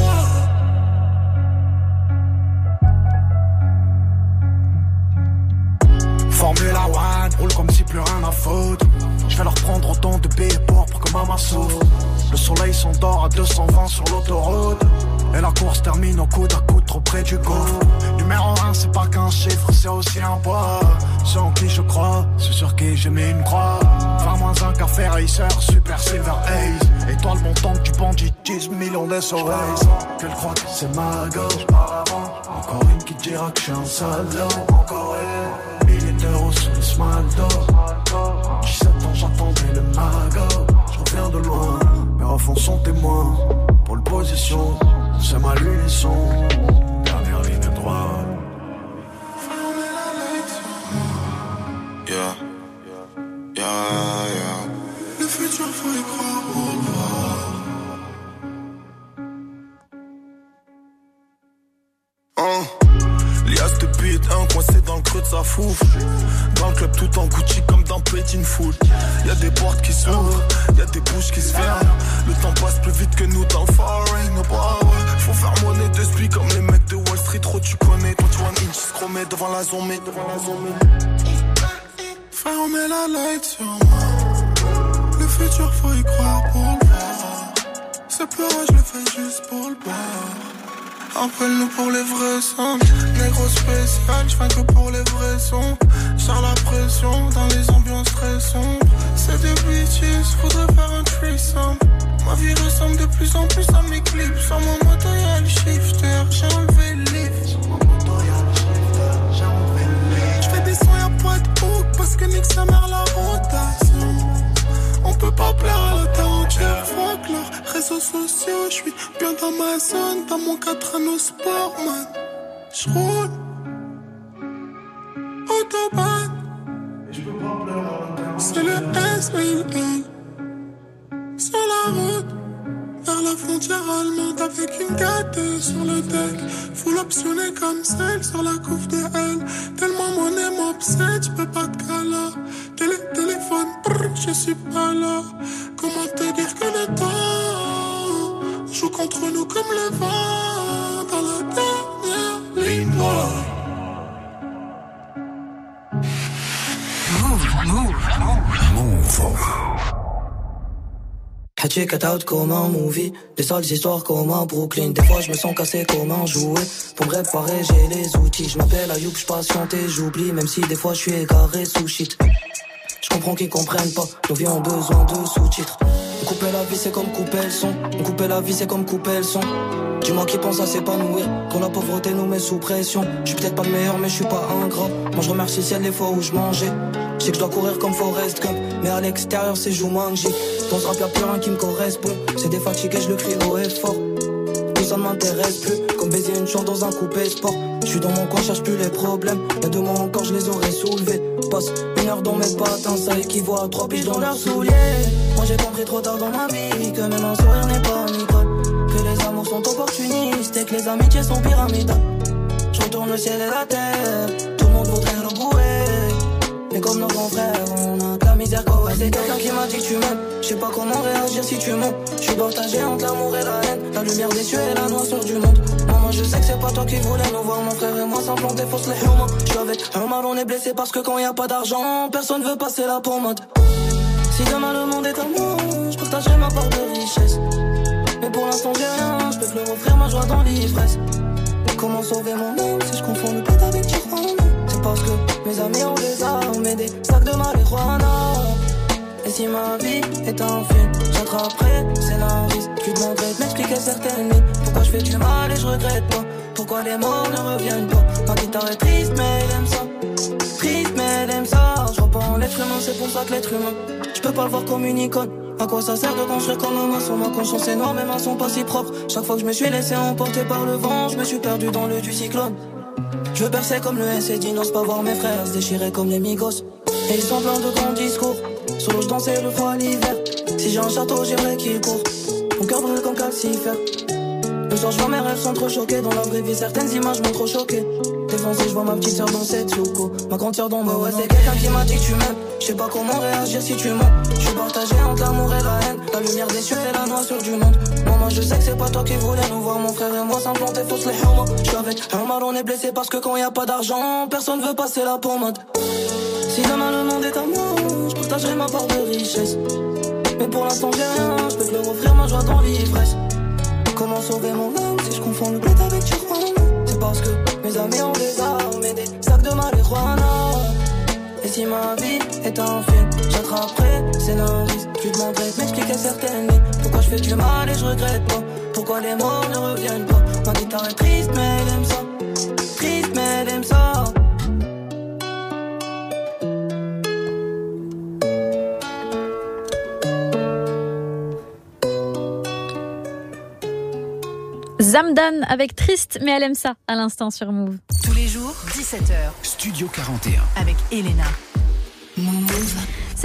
Formula One, roule comme rien à. Je vais leur prendre autant de billets pour que maman souffre. Le soleil s'endort à 220 sur l'autoroute. Et la course termine au coude à coude trop près du gouffre. Numéro 1, c'est pas qu'un chiffre, c'est aussi un poids. C'est en qui je crois, c'est sur qui j'ai mis une croix. 20 moins 1 café racer, super silver haze. Étoile montante du bandit, 10 millions d'SOS. Qu'elle croit que c'est ma gauche. Encore une qui dira que je suis un salaud. Encore une. Milliers d'euros sur le smaldo. 17 ans, j'attendais le mago. Je reviens de loin, mes refs sont témoins. Pour le position, c'est ma l'unisson. Dernière ligne droite. Yeah. Yeah, yeah. Fouf. Dans le club tout en Gucci comme dans Petit Foot. Y a des portes qui s'ouvrent, y a des bouches qui se ferment. Le temps passe plus vite que nous dans le foreign. Bah. Faut faire monnaie de spi comme les mecs de Wall Street. Trop tu connais, 21 inch chromé devant la zone, devant la zone. Frère, on met la light sur moi. Le futur, faut y croire pour le voir. Ce pleurer, je le fais juste pour le boire. Appelle-nous pour les vrais sons. Négro spécial, je que pour les vrais sons. J'ai la pression dans les ambiances très sombres. C'est des bitches, faudrait faire un threesome. Ma vie ressemble de plus en plus à mes clips. Sur mon le shifter, j'ai enlevé le lift. Je fais des sons, y'a pas de parce que nique sa mère la rotation. On peut pas plaire à Fuck leurs réseaux sociaux. Je suis bien dans ma zone, dans mon 4 anneaux sport, man. J'roule. Autobahn. C'est le S et Vers la frontière allemande avec une gâtée sur le deck. Full optionné comme celle sur la couve de L. Tellement mon aime m'obsède, j'peux pas te caler. Télé, téléphone, brr, je suis pas là. Comment te dire que le temps joue contre nous comme le vent dans la dernière ligne droite. Hatché cut out comme un movie. Des sales histoires comme un Brooklyn. Des fois je me sens cassé comme un jouet Pour me réparer j'ai les outils. Je m'appelle Ayoub, je patiente j'oublie. Même si des fois je suis égaré sous shit. Je comprends qu'ils comprennent pas. Nos vies ont besoin de sous-titres Couper la vie c'est comme couper le son. Couper la vie c'est comme couper le son. Dis-moi qui pense à s'épanouir. Quand la pauvreté nous met sous pression. Je suis peut-être pas le meilleur mais je suis pas ingrat. Moi je remercie le ciel les fois où je mangeais. Je sais que je dois courir comme Forrest Gump Mais à l'extérieur c'est Jumanji Dans ce rap y'a plus rien qui me correspond. C'est des fatigués je le crie haut et fort. Tout ça ne m'intéresse plus. Comme baiser une chambre dans un coupé sport. Je suis dans mon coin, cherche plus les problèmes. Y'a deux mois encore, je les aurais soulevés. Une heure dans mes patins, ça équivaut à trois piges dans leurs souliers. Moi j'ai compris trop tard dans ma vie que même un sourire n'est pas amical. Que les amours sont opportunistes et que les amitiés sont pyramidales. Je retourne le ciel et la terre. Tout le monde voudrait rembourrer. Mais comme nos grands frères, on a que la misère quoi. C'est quelqu'un qui m'a dit que tu m'aimes. Je sais pas comment réagir si tu mens. Je suis partagé entre l'amour et la haine. La lumière des cieux et la noirceur du monde. Je sais que c'est pas toi qui voulais nous voir. Mon frère et moi s'implanter fausse les humains. Je suis avec mal, on est blessé parce que quand y a pas d'argent, personne veut passer la pommade. Si demain le monde est à moi, je partagerai ma part de richesse. Mais pour l'instant j'ai rien, je peux leur offrir ma joie dans l'ivresse. Comment sauver mon âme si je confonds le pète avec Tijuana? C'est parce que mes amis ont des armes et des sacs de marijuana. Et si ma vie est un film, j'attraperai scénariste. Tu demanderais de m'expliquer certaines lignes. Pourquoi je fais du mal et je regrette pas? Pourquoi les morts ne reviennent pas? Ma guitare est triste, mais elle aime ça. Triste, mais elle aime ça. Je en l'être humain, c'est pour ça que l'être humain. Je peux pas le voir comme une icône. À quoi ça sert de construire comme un maçon? Ma conscience est noire, mes mains sont pas si propres. Chaque fois que je me suis laissé emporter par le vent, je me suis perdu dans le du cyclone. Je veux percer comme le SED, n'ose pas voir mes frères se déchirer comme les migos. Et ils sont pleins de grands discours. Solo, je dansais le froid l'hiver. Si j'ai un château, j'aimerais qu'il court. Mon cœur brûle comme calcifère. Le soir, je vois mes rêves sont trop choqués. Dans la vraie vie, certaines images m'ont trop choqué. Défoncé, je vois ma petite soeur dans cette souko. Ma grande soeur dans ma ouais, c'est quelqu'un qui m'a dit que tu m'aimes. Je sais pas comment réagir si tu mens. Je suis partagé entre l'amour et la haine. La lumière des cieux et la noirceur du monde. Maman, je sais que c'est pas toi qui voulais nous voir. Mon frère et moi s'implanter fausse les humains. Je suis avec mal, on est blessé parce que quand y a pas d'argent, personne veut passer la pommade. Si demain le monde est à moi, Mais pour l'instant j'ai rien, je peux que leur offrir ma joie dans l'ivresse. Comment sauver mon âme si je confonds le bled avec Tijuana C'est parce que mes amis ont des armes et des sacs de marijuana. Et si ma vie est un film, j'attraperai scénariste. Tu demanderais de m'expliquer certaines lignes. Pourquoi je fais du mal et je regrette pas? Pourquoi les morts ne reviennent pas? Ma guitare est triste, mais elle aime ça. Triste, mais elle aime ça. Zamdan avec Triste, mais elle aime ça à l'instant sur Move. Tous les jours, 17h. Studio 41. Avec Elena.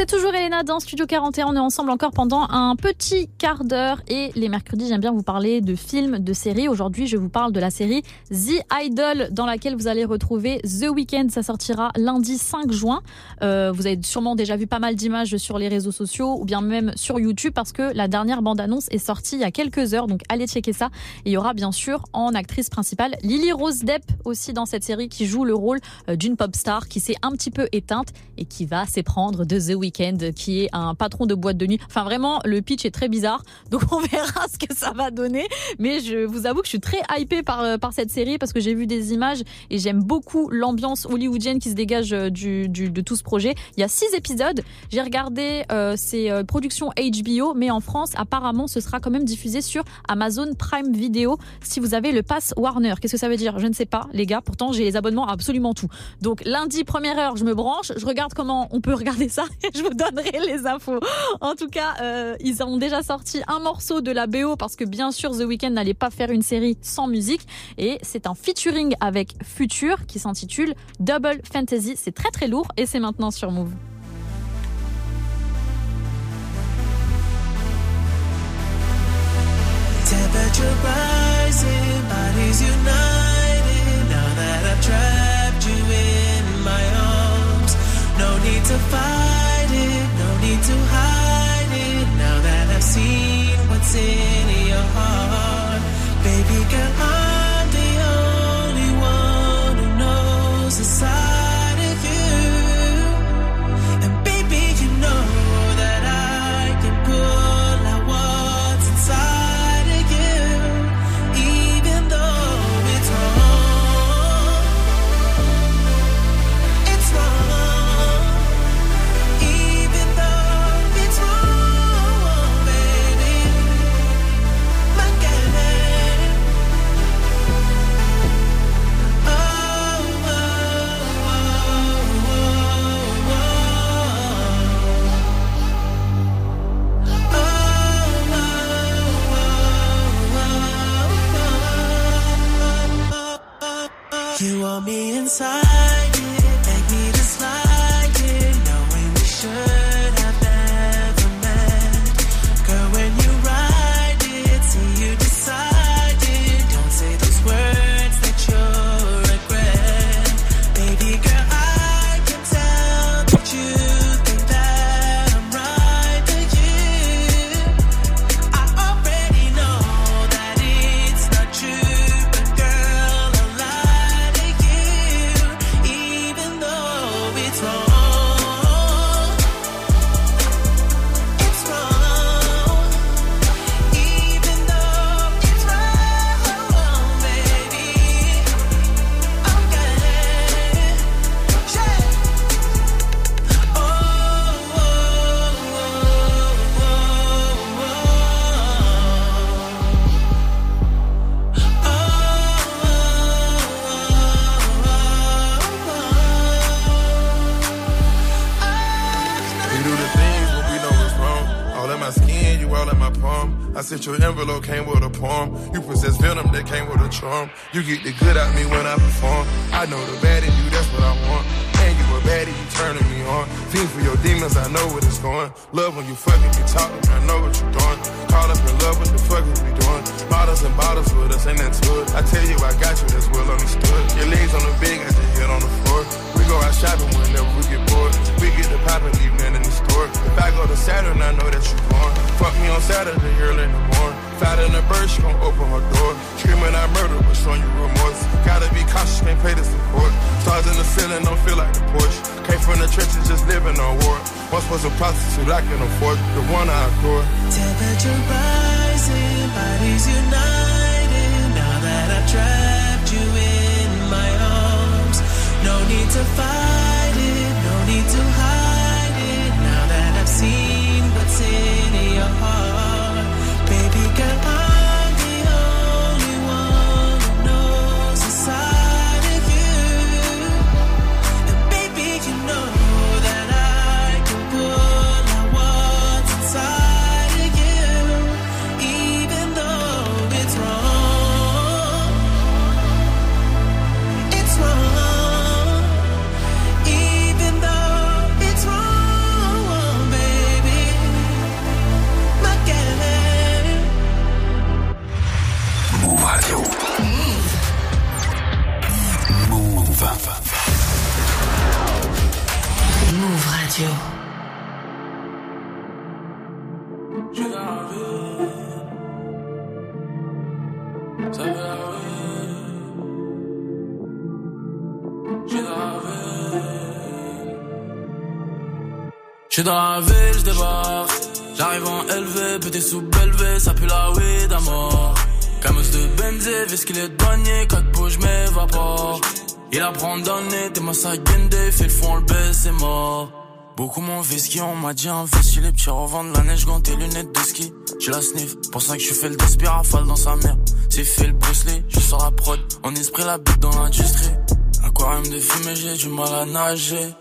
C'est toujours Elena dans Studio 41. On est ensemble encore pendant un petit quart d'heure. Et les mercredis, j'aime bien vous parler de films, de séries. Aujourd'hui, je vous parle de la série The Idol, dans laquelle vous allez retrouver The Weeknd. Ça sortira lundi 5 juin. Euh, vous avez sûrement déjà vu pas mal d'images sur les réseaux sociaux ou bien même sur YouTube parce que la dernière bande-annonce est sortie il y a quelques heures. Donc allez checker ça. Et il y aura bien sûr en actrice principale Lily Rose Depp aussi dans cette série qui joue le rôle euh, d'une pop star qui s'est un petit peu éteinte et qui va s'éprendre de The Weeknd qui est un patron de boîte de nuit. Enfin vraiment, le pitch est très bizarre. Donc on verra ce que ça va donner. Mais je vous avoue que je suis très hypée par, euh, par cette série parce que j'ai vu des images et j'aime beaucoup l'ambiance hollywoodienne qui se dégage euh, de tout ce projet. Il y a six épisodes. J'ai regardé euh, ces productions HBO, mais en France, apparemment, ce sera quand même diffusé sur Amazon Prime Video si vous avez le pass Warner. Qu'est-ce que ça veut dire? Je ne sais pas, les gars. Pourtant, j'ai les abonnements à absolument tout. Donc lundi, première heure, je me branche, je regarde comment on peut regarder ça je vous donnerai les infos. En tout cas, euh, ils ont déjà sorti un morceau de la BO parce que bien sûr, The Weeknd n'allait pas faire une série sans musique et c'est un featuring avec Future qui s'intitule Double Fantasy. C'est très très lourd et c'est maintenant sur Move. To fight need to hide it. Now that I've seen what's in your heart, baby girl, J'suis dans la ville, j'débarque. J'arrive en LV, pété sous Belvé, ça pue la weed à mort. Camus de Benzé, vu qu'il est douanier, 4 pots, j'm'évapore. Il apprend d'année, t'es ma sagende, fait le fond, le baisse, c'est mort. Beaucoup m'ont whisky, on m'a dit investi les petits revendent la neige gant tes lunettes de ski. J'ai la sniff, pour ça que je fais le despi rafale dans sa mère. C'est fait le Bruce Lee, je sors la prod, en esprit la bite dans l'industrie. Aquarium de fumée, j'ai du mal à nager.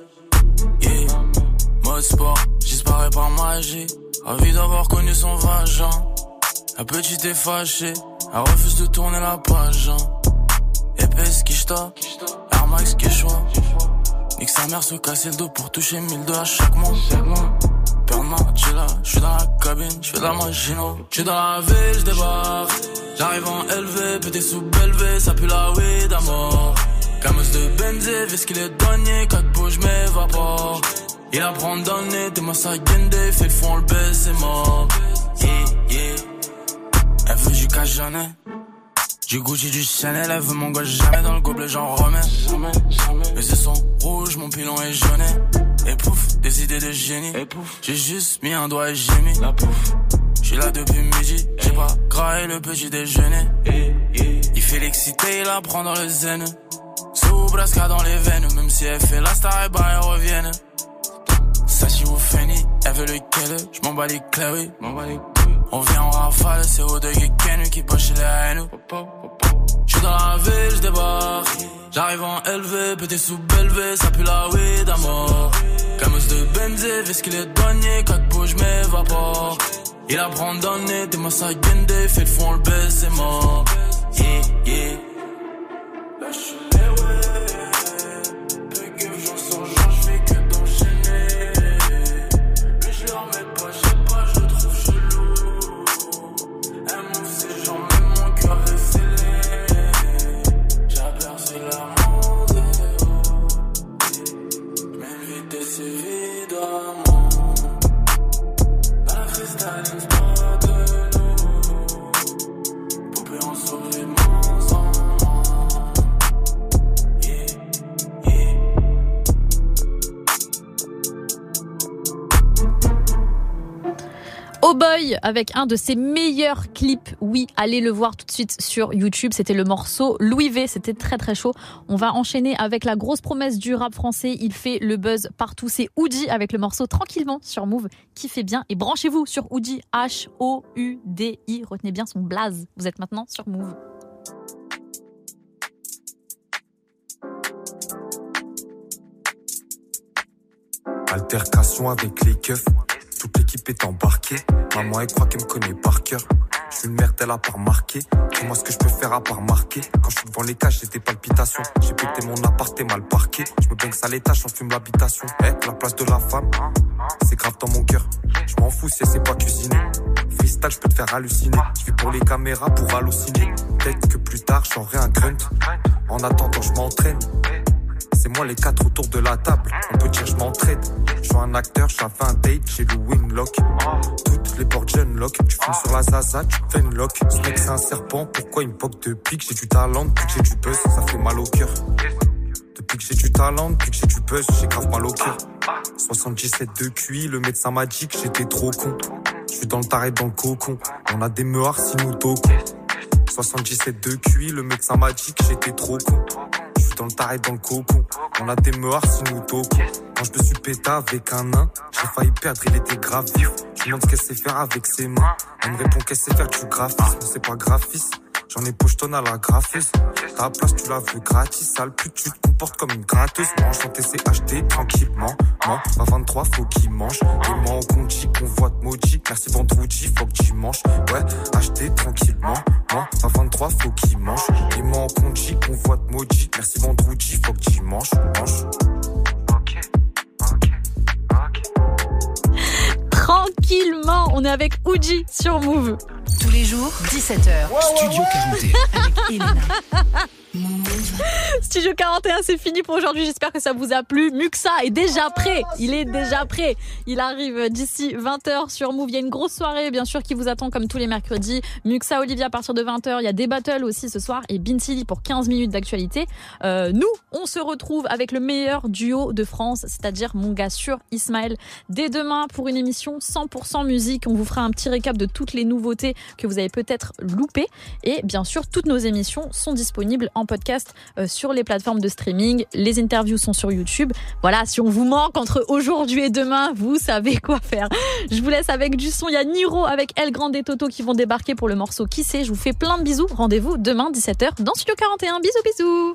Mode j'disparais par magie. Envie d'avoir connu son vagin. La petite est fâchée, elle refuse de tourner la page. hein. Épaisse quicheta, Air Max Quechua. Nique sa mère se casser le dos pour toucher 1002 à chaque mois. Père là, j'suis dans la cabine, j'fais de la magino. J'suis dans la ville, j'débarque. J'arrive en LV, pété sous Belvé, ça pue la weed à mort. Camus de Benzé, vu qu'il est douanier, 4 pots, j'm'évapore. Il apprend d'année, t'es ma sagende, fait le fond, le baisse, c'est mort. Yeah, yeah. Elle veut du cash jamais. Du Gucci, du Chanel, elle veut mon gosse jamais dans le gobelet, j'en remets. Jamais, jamais. Mais c'est son rouge, mon pilon est jauné. Et pouf, des idées de génie. Et pouf, j'ai juste mis un doigt et j'ai mis la pouf. J'suis là depuis midi, j'ai pas graillé le petit déjeuner. Il fait l'excité, il apprend dans le zen. Sous Brasca dans les veines, même si elle fait la star, et bah elle revienne. Sachi ou Fanny, elle veut lequel Je m'en bats les clés. On vient en rafale, c'est au de Ken qui poche les haines. J'suis dans la ville, j'débarque. J'arrive en LV, pété sous Belvé, ça pue la weed à mort. Camus de Benzé, vu qu'il est douanier, 4 pots, j'm'évapore. Il apprend d'année, t'es ma sagende, fait le fond, le baisse, c'est mort. Yeah, yeah. darling's Avec un de ses meilleurs clips. Oui, allez le voir tout de suite sur YouTube. C'était le morceau Louis V. C'était très très chaud. On va enchaîner avec la grosse promesse du rap français. Il fait le buzz partout. C'est Oudi avec le morceau Tranquillement sur Move qui fait bien. Et branchez-vous sur Oudi. H-O-U-D-I. Retenez bien son blaze. Vous êtes maintenant sur Move. Altercation avec les keufs. L'équipe est embarquée. Maman, elle croit qu'elle me connaît par cœur. Je suis une merde, elle a pas remarqué. Dis-moi ce que je peux faire à part marquer. Quand je suis devant les cages, j'ai des palpitations. J'ai pété mon appart, t'es mal parqué. Je me baigne à l'étage, on fume l'habitation. Eh, la place de la femme, c'est grave dans mon cœur. Je m'en fous si elle sait pas cuisiner. Freestyle, je peux te faire halluciner. Je vis pour les caméras pour halluciner. Peut-être que plus tard, j'aurai un grunt. En attendant, je m'entraîne. C'est moi les quatre autour de la table. On peut dire je m'entraide. Je suis un acteur, j'avais un date, j'ai le winlock. Toutes les portes jeune lock. Tu fumes sur la zaza, tu fais une lock. Ce mec c'est un serpent, pourquoi il me poque depuis que j'ai du talent, depuis que j'ai du buzz, ça fait mal au cœur. Depuis que j'ai du talent, depuis que j'ai du buzz, j'ai grave mal au cœur. 77 de QI, le médecin m'a dit que j'étais trop con. Je suis dans le taré, dans le cocon. On a des meurs si nous tocons. 77 de QI, le médecin m'a dit que j'étais trop con. Dans le taré, dans le cocon. On a des meurs si nous tocons. Quand je me suis pété avec un nain, j'ai failli perdre, il était grave vif. Je lui demande ce qu'elle sait faire avec ses mains. Elle me répond qu'elle sait faire du graphisme, c'est pas graphiste. J'en ai pochetonne à la graphiste. Ta place, tu l'as vu gratis. Sale pute, tu te comportes comme une gratteuse. Mange ton TCHD tranquillement. Moi, à 23, faut qu'il mange. Et moi, on dit qu'on voit de maudit. Merci vendredi, faut que dimanche. Ouais, acheter tranquillement. Moi, à 23, faut qu'il mange. Et moi, on dit qu'on voit de maudit. Merci vendredi, faut que dimanche. Mange. Tranquillement, on est avec Uji sur Move. Tous les jours, 17h. Studio 41. Avec Elena. Studio 41, c'est fini pour aujourd'hui. J'espère que ça vous a plu. Muxa est déjà prêt. Il est déjà prêt. Il arrive d'ici 20h sur Move. Il y a une grosse soirée, bien sûr, qui vous attend comme tous les mercredis. Muxa Olivia à partir de 20h. Il y a des battles aussi ce soir et Bintili pour 15 minutes d'actualité. Euh, nous, on se retrouve avec le meilleur duo de France, c'est-à-dire mon gars sûr, Ismaël, dès demain pour une émission 100% musique. On vous fera un petit récap de toutes les nouveautés que vous avez peut-être loupées. Et bien sûr, toutes nos émissions sont disponibles en podcast euh, sur les plateformes de streaming. Les interviews sont sur YouTube. Voilà, si on vous manque entre aujourd'hui et demain, vous savez quoi faire. Je vous laisse avec du son. Il y a Niro avec El Grande et Toto qui vont débarquer pour le morceau Qui sait. Je vous fais plein de bisous. Rendez-vous demain 17h dans Studio 41. Bisous bisous.